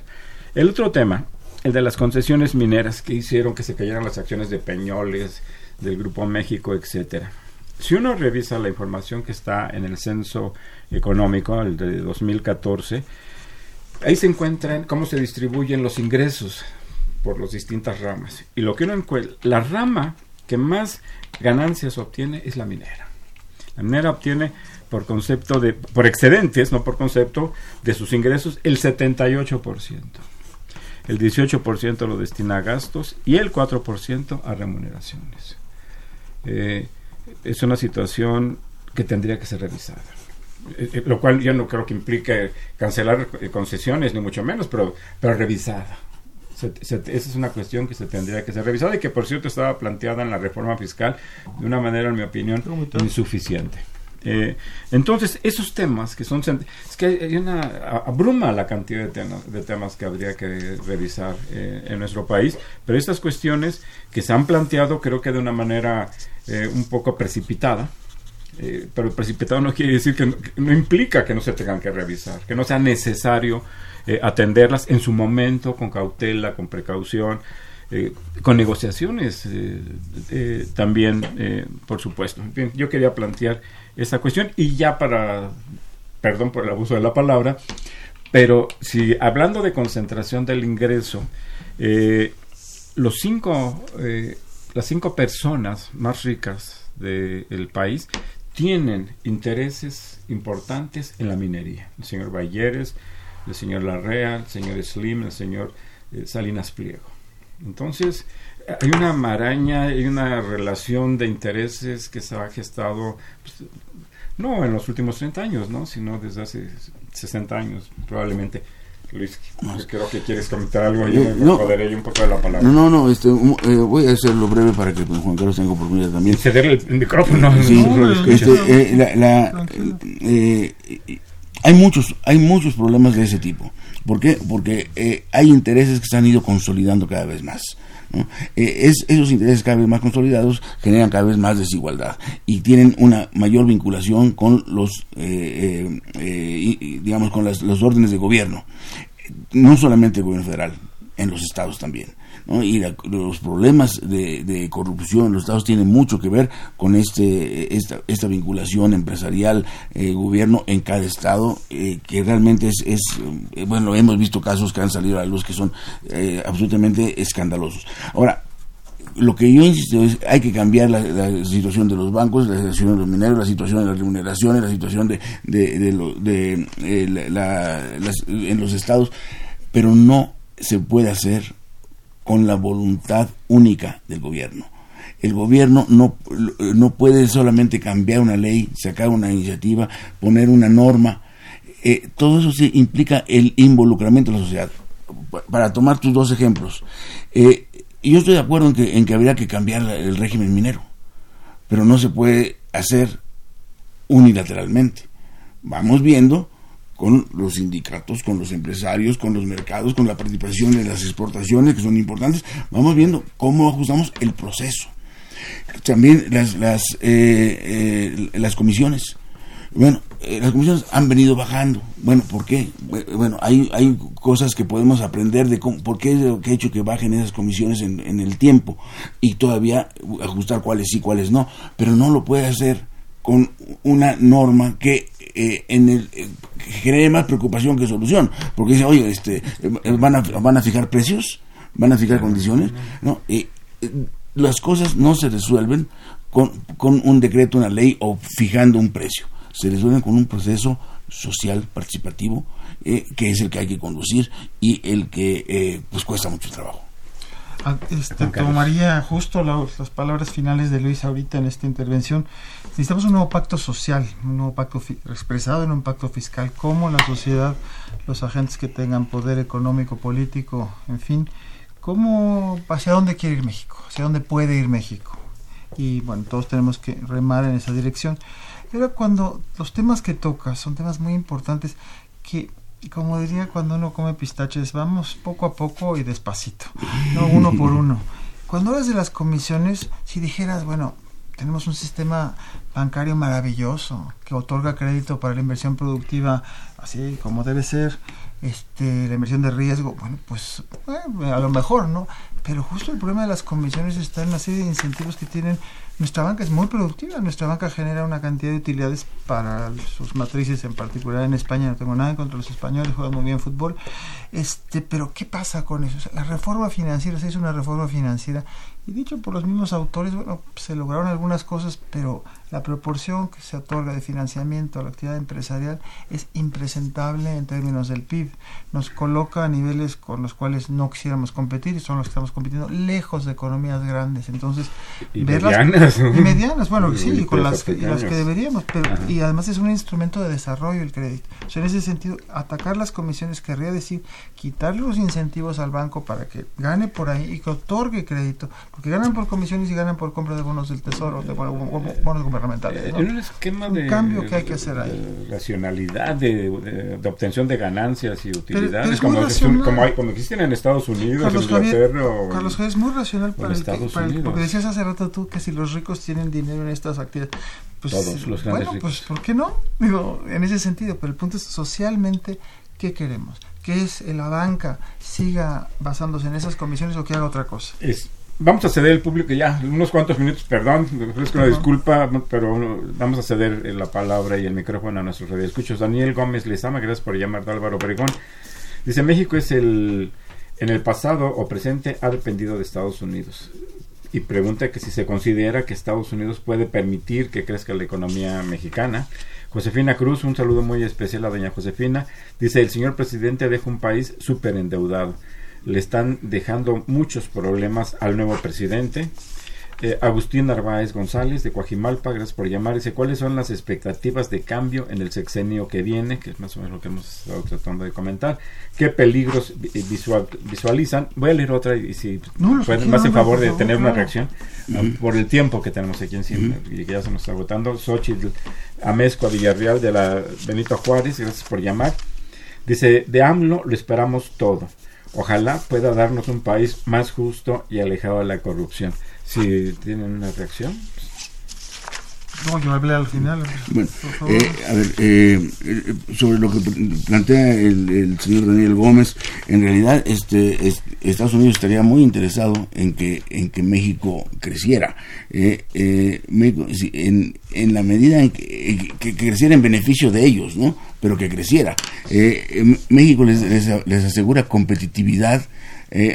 El otro tema, el de las concesiones mineras que hicieron que se cayeran las acciones de Peñoles, del Grupo México, etcétera. Si uno revisa la información que está en el censo económico, el de 2014, ahí se encuentran cómo se distribuyen los ingresos por las distintas ramas. Y lo que uno encuentra, la rama que más ganancias obtiene es la minera. La minera obtiene por concepto de, por excedentes, no por concepto, de sus ingresos el 78%. El 18% lo destina a gastos y el 4% a remuneraciones. Eh, es una situación que tendría que ser revisada. Eh, eh, lo cual yo no creo que implique cancelar concesiones, ni mucho menos, pero, pero revisada. Se- se- esa es una cuestión que se tendría que ser revisada y que, por cierto, estaba planteada en la reforma fiscal de una manera, en mi opinión, insuficiente. Eh, entonces, esos temas que son... Es que hay una... abruma la cantidad de temas, que habría que revisar eh, en nuestro país, pero estas cuestiones que se han planteado creo que de una manera eh, un poco precipitada, eh, pero precipitado no quiere decir que no, que no implica que no se tengan que revisar, que no sea necesario eh, atenderlas en su momento, con cautela, con precaución, eh, con negociaciones eh, eh, también, por supuesto. Yo quería plantear esa cuestión y ya para, perdón por el abuso de la palabra, pero si hablando de concentración del ingreso, los cinco, las cinco personas más ricas del país tienen intereses importantes en la minería. El señor Balleres, el señor Larrea, el señor Slim, el señor Salinas Pliego. Entonces, hay una maraña, hay una relación de intereses que se ha gestado, pues, no en los últimos 30 años, ¿no? sino desde hace 60 años, probablemente. Luis, creo que quieres comentar algo, No. un poco de la palabra. No, no, este, eh, voy a hacerlo breve para que pues, Juan Carlos tenga oportunidad también. Cederle el, el micrófono. Sí, no, este, eh, la- la- eh, eh, hay muchos, hay muchos problemas de ese tipo. ¿Por qué? Porque eh, hay intereses que se han ido consolidando cada vez más. Eh, es, esos intereses cada vez más consolidados generan cada vez más desigualdad y tienen una mayor vinculación con los, eh, eh, eh, y, digamos, con las, los órdenes de gobierno. No solamente el gobierno federal, en los estados también. ¿No? Y la- los problemas de, de corrupción en los estados tienen mucho que ver con este esta, esta vinculación empresarial eh, gobierno en cada estado eh, que realmente es, es eh, bueno hemos visto casos que han salido a la luz que son eh, absolutamente escandalosos ahora lo que yo insisto es hay que cambiar la, situación de los bancos, la situación de los mineros, la situación de las remuneraciones, la situación de, de, de lo- de, eh, la- en los estados, pero no se puede hacer con la voluntad única del gobierno. El gobierno no, no puede solamente cambiar una ley, sacar una iniciativa, poner una norma. Eh, todo eso sí implica el involucramiento de la sociedad. Pa- Para tomar tus dos ejemplos, eh, yo estoy de acuerdo en que, habría que cambiar el régimen minero. pero no se puede hacer unilateralmente. Vamos viendo con los sindicatos, con los empresarios, con los mercados, con la participación de las exportaciones que son importantes, vamos viendo cómo ajustamos el proceso. También las, las, eh, eh, las comisiones. Bueno, eh, las comisiones han venido bajando. Bueno, ¿por qué? Bueno, hay, hay cosas que podemos aprender de cómo, por qué es lo que ha hecho que bajen esas comisiones en, en el tiempo y todavía ajustar cuáles sí, cuáles no. Pero no lo puede hacer con una norma que eh, en el eh, genere más preocupación que solución. Porque dice oye este eh, van a van a fijar precios van a fijar condiciones no y las cosas no se resuelven con, con un decreto una ley o fijando un precio. Se resuelven con un proceso social participativo que es el que hay que conducir y el que pues cuesta mucho trabajo este, tomaría justo las palabras finales de Luis ahorita en esta intervención. Necesitamos un nuevo pacto social, un nuevo pacto expresado en un pacto fiscal, como la sociedad, los agentes que tengan poder económico, político, en fin, cómo, hacia dónde quiere ir México, hacia dónde puede ir México. Y bueno, todos tenemos que remar en esa dirección. Pero cuando los temas que tocas son temas muy importantes que como diría cuando uno come pistaches, vamos poco a poco y despacito, no uno por uno. Cuando hablas de las comisiones, si dijeras, bueno, tenemos un sistema bancario maravilloso que otorga crédito para la inversión productiva así como debe ser, este, la inversión de riesgo, bueno, pues eh, a lo mejor, ¿no? Pero justo el problema de las comisiones está en la serie de incentivos que tienen nuestra banca es muy productiva, nuestra banca genera una cantidad de utilidades para sus matrices, en particular en España, no tengo nada contra los españoles, juegan muy bien fútbol, este, pero ¿qué pasa con eso? la reforma financiera, se hizo una reforma financiera. Y dicho por los mismos autores, bueno, se lograron algunas cosas, pero la proporción que se otorga de financiamiento a la actividad empresarial es impresentable en términos del PIB. Nos coloca a niveles con los cuales no quisiéramos competir y son los que estamos compitiendo lejos de economías grandes. Entonces, y medianas. Y medianas, bueno, sí, con las, que, las que deberíamos, pero y además es un instrumento de desarrollo el crédito. O sea, en ese sentido, atacar las comisiones querría decir quitarle los incentivos al banco para que gane por ahí y que otorgue crédito porque ganan por comisiones y ganan por compra de bonos del tesoro, de bonos gubernamentales. En un esquema de cambio que hay que hacer ahí. racionalidad de, de, obtención de ganancias y utilidades, como, como, hay, como, existen en Estados Unidos, Carlos en Inglaterra. Javier, Carlos Javier es muy racional para, el, para el, porque decías hace rato tú que si los ricos tienen dinero en estas actividades, pues, Todos los grandes bueno, pues ¿por qué no? Digo, en ese sentido, pero el punto es socialmente, ¿qué queremos? que es la banca siga basándose en esas comisiones o que haga otra cosa. Es, Vamos a ceder el público ya, unos cuantos minutos, perdón, ofrezco una disculpa, pero vamos a ceder la palabra y el micrófono a nuestros radioescuchos. Daniel Gómez Lezama, gracias por llamar Álvaro Obregón. Dice, México es el, en el pasado o presente ha dependido de Estados Unidos. Y pregunta que si se considera que Estados Unidos puede permitir que crezca la economía mexicana. Josefina Cruz, un saludo muy especial a doña Josefina. Dice, el señor presidente deja un país súper endeudado le están dejando muchos problemas al nuevo presidente. Eh, Agustín Narváez González de Coajimalpa, gracias por llamar. Dice, ¿cuáles son las expectativas de cambio en el sexenio que viene? Que es más o menos lo que hemos estado tratando de comentar. ¿Qué peligros visualizan? Voy a leer otra y si pueden, más en favor de tener una reacción por el tiempo que tenemos aquí encima y que ya se nos está agotando. Xochitl Amezcua Villarreal de la Benito Juárez, gracias por llamar. Dice, de AMLO lo esperamos todo. Ojalá pueda darnos un país más justo y alejado de la corrupción. Si tienen una reacción. No, yo hablé al final. Bueno, eh, a ver, eh, eh, sobre lo que plantea el, señor Daniel Gómez, en realidad este, Estados Unidos estaría muy interesado en que en que México creciera. en, en la medida en que, que, creciera en beneficio de ellos, ¿no? Pero que creciera. México les, les, asegura competitividad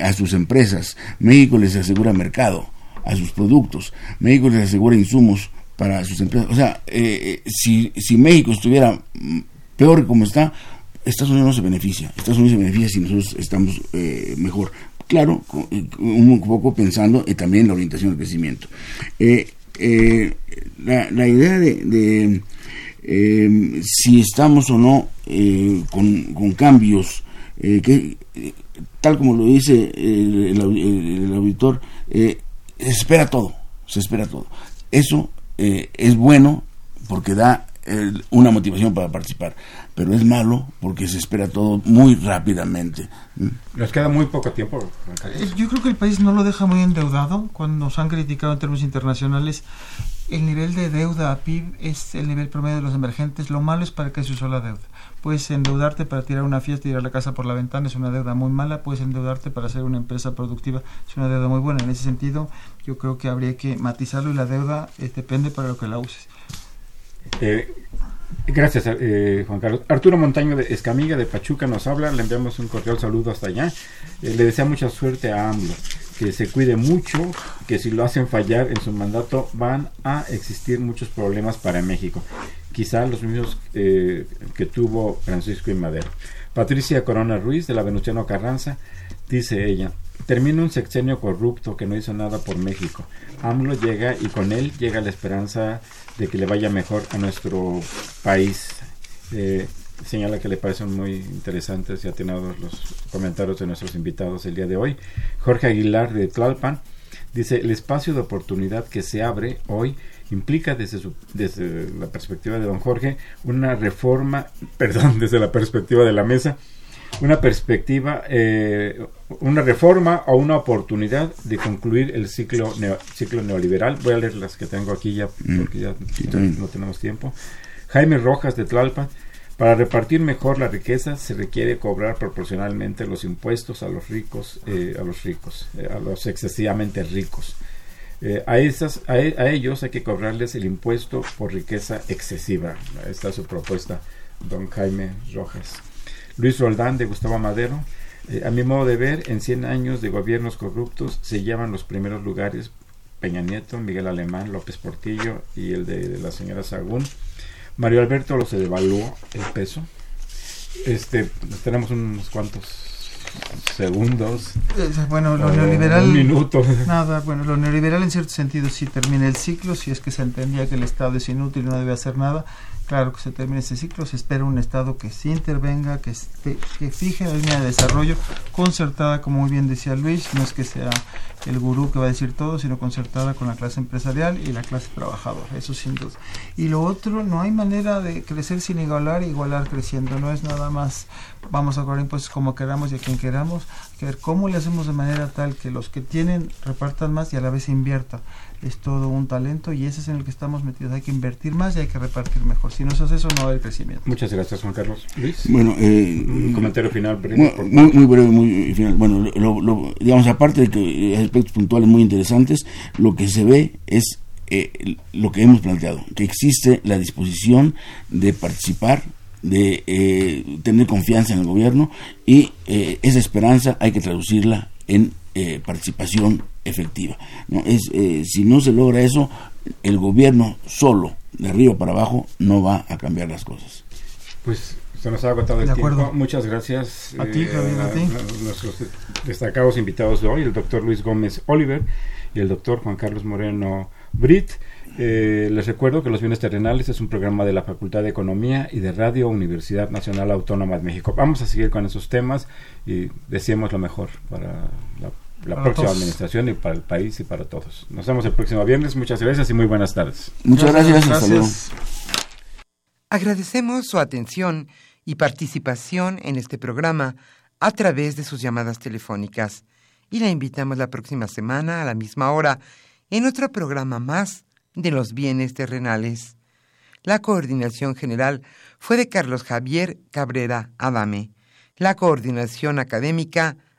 a sus empresas. México les asegura mercado a sus productos. México les asegura insumos para sus empresas. O sea, eh, eh, si, si México estuviera peor como está, Estados Unidos no se beneficia. Estados Unidos se beneficia si nosotros estamos eh, mejor. Claro, un poco pensando también la orientación del crecimiento. la, la, idea de, si estamos o no con, cambios, que tal como lo dice el, el, el auditor, se espera todo, se espera todo. Eso eh, es bueno porque da eh, una motivación para participar, pero es malo porque se espera todo muy rápidamente. Nos queda muy poco tiempo. Eh, yo creo que el país no lo deja muy endeudado. Cuando nos han criticado en términos internacionales, el nivel de deuda a PIB es el nivel promedio de los emergentes. Lo malo es para que se usó la deuda. Puedes endeudarte para tirar una fiesta y tirar la casa por la ventana, es una deuda muy mala. Puedes endeudarte para hacer una empresa productiva, es una deuda muy buena. En ese sentido, yo creo que habría que matizarlo y la deuda eh, depende para lo que la uses. Eh, gracias, eh, Juan Carlos. Arturo Montaño de Escamiga de Pachuca nos habla, le enviamos un cordial saludo hasta allá. le desea mucha suerte a AMLO, que se cuide mucho, que si lo hacen fallar en su mandato van a existir muchos problemas para México quizá los mismos eh, que tuvo Francisco y Madero. Patricia Corona Ruiz, de la Venustiano Carranza, dice ella, termina un sexenio corrupto que no hizo nada por México. AMLO llega y con él llega la esperanza de que le vaya mejor a nuestro país. Eh, señala que le parecen muy interesantes y atinados los comentarios de nuestros invitados el día de hoy. Jorge Aguilar de Tlalpan dice, el espacio de oportunidad que se abre hoy implica desde, su, desde la perspectiva de don Jorge una reforma, perdón, desde la perspectiva de la mesa, una perspectiva, eh, una reforma o una oportunidad de concluir el ciclo, ciclo neoliberal. Voy a leer las que tengo aquí ya mm, porque ya no, tenemos tiempo. Jaime Rojas de Tlalpan. Para repartir mejor la riqueza se requiere cobrar proporcionalmente los impuestos a los ricos, eh, a los ricos, eh, a los excesivamente ricos. Eh, a, esas, a, ellos hay que cobrarles el impuesto por riqueza excesiva. Esta es su propuesta, don Jaime Rojas. Luis Roldán de Gustavo Madero. Eh, a mi modo de ver, en 100 años de gobiernos corruptos se llevan los primeros lugares Peña Nieto, Miguel Alemán, López Portillo y el de, la señora Sagún. Mario Alberto lo se devaluó el peso. Este, tenemos unos cuantos segundos. Bueno, lo neoliberal. Un minuto. Nada, bueno, lo neoliberal en cierto sentido sí termina el ciclo, si es que se entendía que el Estado es inútil y no debe hacer nada. Claro que se termina ese ciclo, se espera un Estado que sí intervenga, que, que fije la línea de desarrollo concertada, como muy bien decía Luis, no es que sea el gurú que va a decir todo, sino concertada con la clase empresarial y la clase trabajadora, eso sin duda. Y lo otro, no hay manera de crecer sin igualar, igualar creciendo, no es nada más vamos a cobrar impuestos como queramos y a quien queramos, que ver cómo le hacemos de manera tal que los que tienen repartan más y a la vez inviertan. Es todo un talento y ese es en el que estamos metidos. Hay que invertir más y hay que repartir mejor. Si no se hace eso, no va a haber crecimiento. Muchas gracias, Juan Carlos. Luis. Bueno, eh, un comentario final Muy, muy, breve, muy final. Bueno, lo, digamos, aparte de que hay aspectos puntuales muy interesantes, lo que se ve es eh, lo que hemos planteado, que existe la disposición de participar de eh, tener confianza en el gobierno y eh, esa esperanza hay que traducirla en eh, participación efectiva. ¿no? Es, si no se logra eso, el gobierno solo, de arriba para abajo, no va a cambiar las cosas. Pues se nos ha agotado el tiempo. Muchas gracias a ti, Javier, a ti. nuestros destacados invitados de hoy, el doctor Luis Gómez Oliver y el doctor Juan Carlos Moreno Brit. Eh, les recuerdo que Los Bienes Terrenales es un programa de la Facultad de Economía y de Radio Universidad Nacional Autónoma de México. Vamos a seguir con esos temas y deseemos lo mejor para la, próxima administración y para el país y para todos. Nos vemos el próximo viernes. Muchas gracias y muy buenas tardes. Muchas gracias. gracias. Agradecemos su atención y participación en este programa a través de sus llamadas telefónicas y la invitamos la próxima semana a la misma hora en otro programa más de los bienes terrenales. La coordinación general fue de Carlos Javier Cabrera Adame, la coordinación académica